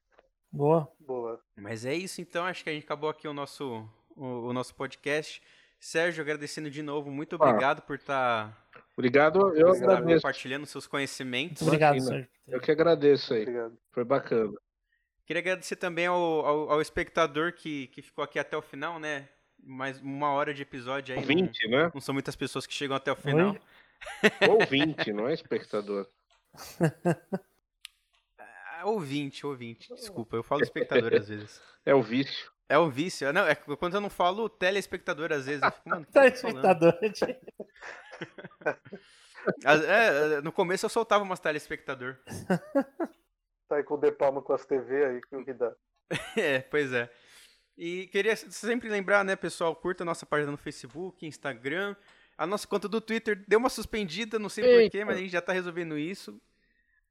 Boa. Boa. Mas é isso então, acho que a gente acabou aqui o nosso, o, o nosso podcast. Sérgio, agradecendo de novo, muito Ah. obrigado por estar Obrigado, eu estar agradeço. compartilhando seus conhecimentos. Obrigado. Sérgio. Eu que agradeço aí. Obrigado. Foi bacana. Queria agradecer também ao, ao, ao espectador que, que ficou aqui até o final, né? Mais uma hora de episódio aí. Não, Ouvinte, né? não são muitas pessoas que chegam até o final. Ouvinte, não é espectador. Ah, ouvinte, ouvinte. Desculpa, eu falo espectador às vezes. É o vício. É o vício. Não, é quando eu não falo telespectador às vezes. Eu fico, mano, o que Tá, Às- é, no começo eu soltava umas telespectador. Tá aí com o De Palma com as TV aí, que o que dá. É, pois é. E queria sempre lembrar, né, pessoal, curta a nossa página no Facebook, Instagram. A nossa conta do Twitter deu uma suspendida, não sei porquê, mas a gente já tá resolvendo isso.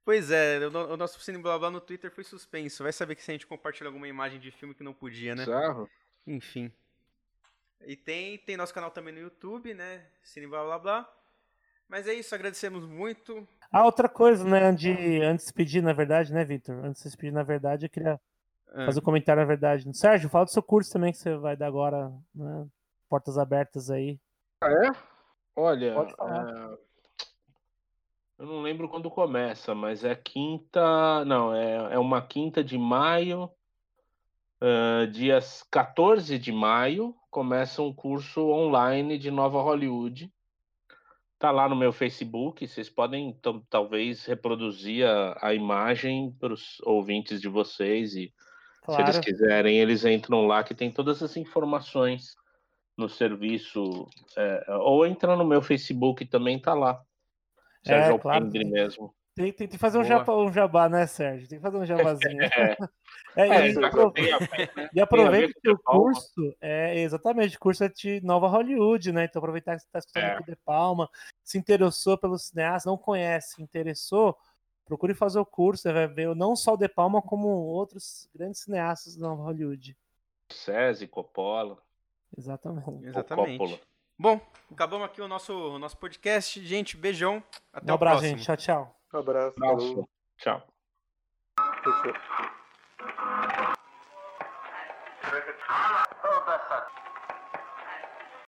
Pois é, o, no- o nosso Cine Blá Blá no Twitter foi suspenso. Vai saber que se a gente compartilha alguma imagem de filme que não podia, né? Bizarro. Enfim. E tem, tem nosso canal também no YouTube, né? Cine Blá Blá Blá. Mas é isso, agradecemos muito. Ah, outra coisa, né? Antes de, antes de pedir, na verdade, né, Vitor? Antes de se pedir, na verdade, eu queria Ah, fazer um comentário, na verdade. Sérgio, fala do seu curso também que você vai dar agora, né? Portas abertas aí. Ah, é? Olha, Pode falar. é, eu não lembro quando começa, mas é quinta. Não, é, é uma quinta de maio. é, dias 14 de maio começa um curso online de Nova Hollywood. Tá lá no meu Facebook, vocês podem talvez reproduzir a, a imagem para os ouvintes de vocês e se eles Claro. quiserem, eles entram lá que tem todas as informações no serviço. é, ou entra no meu Facebook também tá lá. É, Sérgio claro. Alpendre mesmo. Tem, tem, tem que fazer um jabá, um jabá, né, Sérgio? Tem que fazer um jabazinho. É, É, é, e, a fé, né? e aproveita que o curso é exatamente, o curso é de Nova Hollywood, né? Então aproveitar que você está escutando É. aqui de Palma, se interessou pelo cineasta, não conhece, se interessou, procure fazer o curso, você vai ver não só o De Palma, como outros grandes cineastas de Nova Hollywood. SESI, Coppola. Exatamente. Exatamente. Coppola. Bom, acabamos aqui o nosso, o nosso podcast. Gente, beijão. Até Um o abraço, próximo. gente. Tchau, tchau. Um abraço. Falou, Tchau. fechou. Toda essa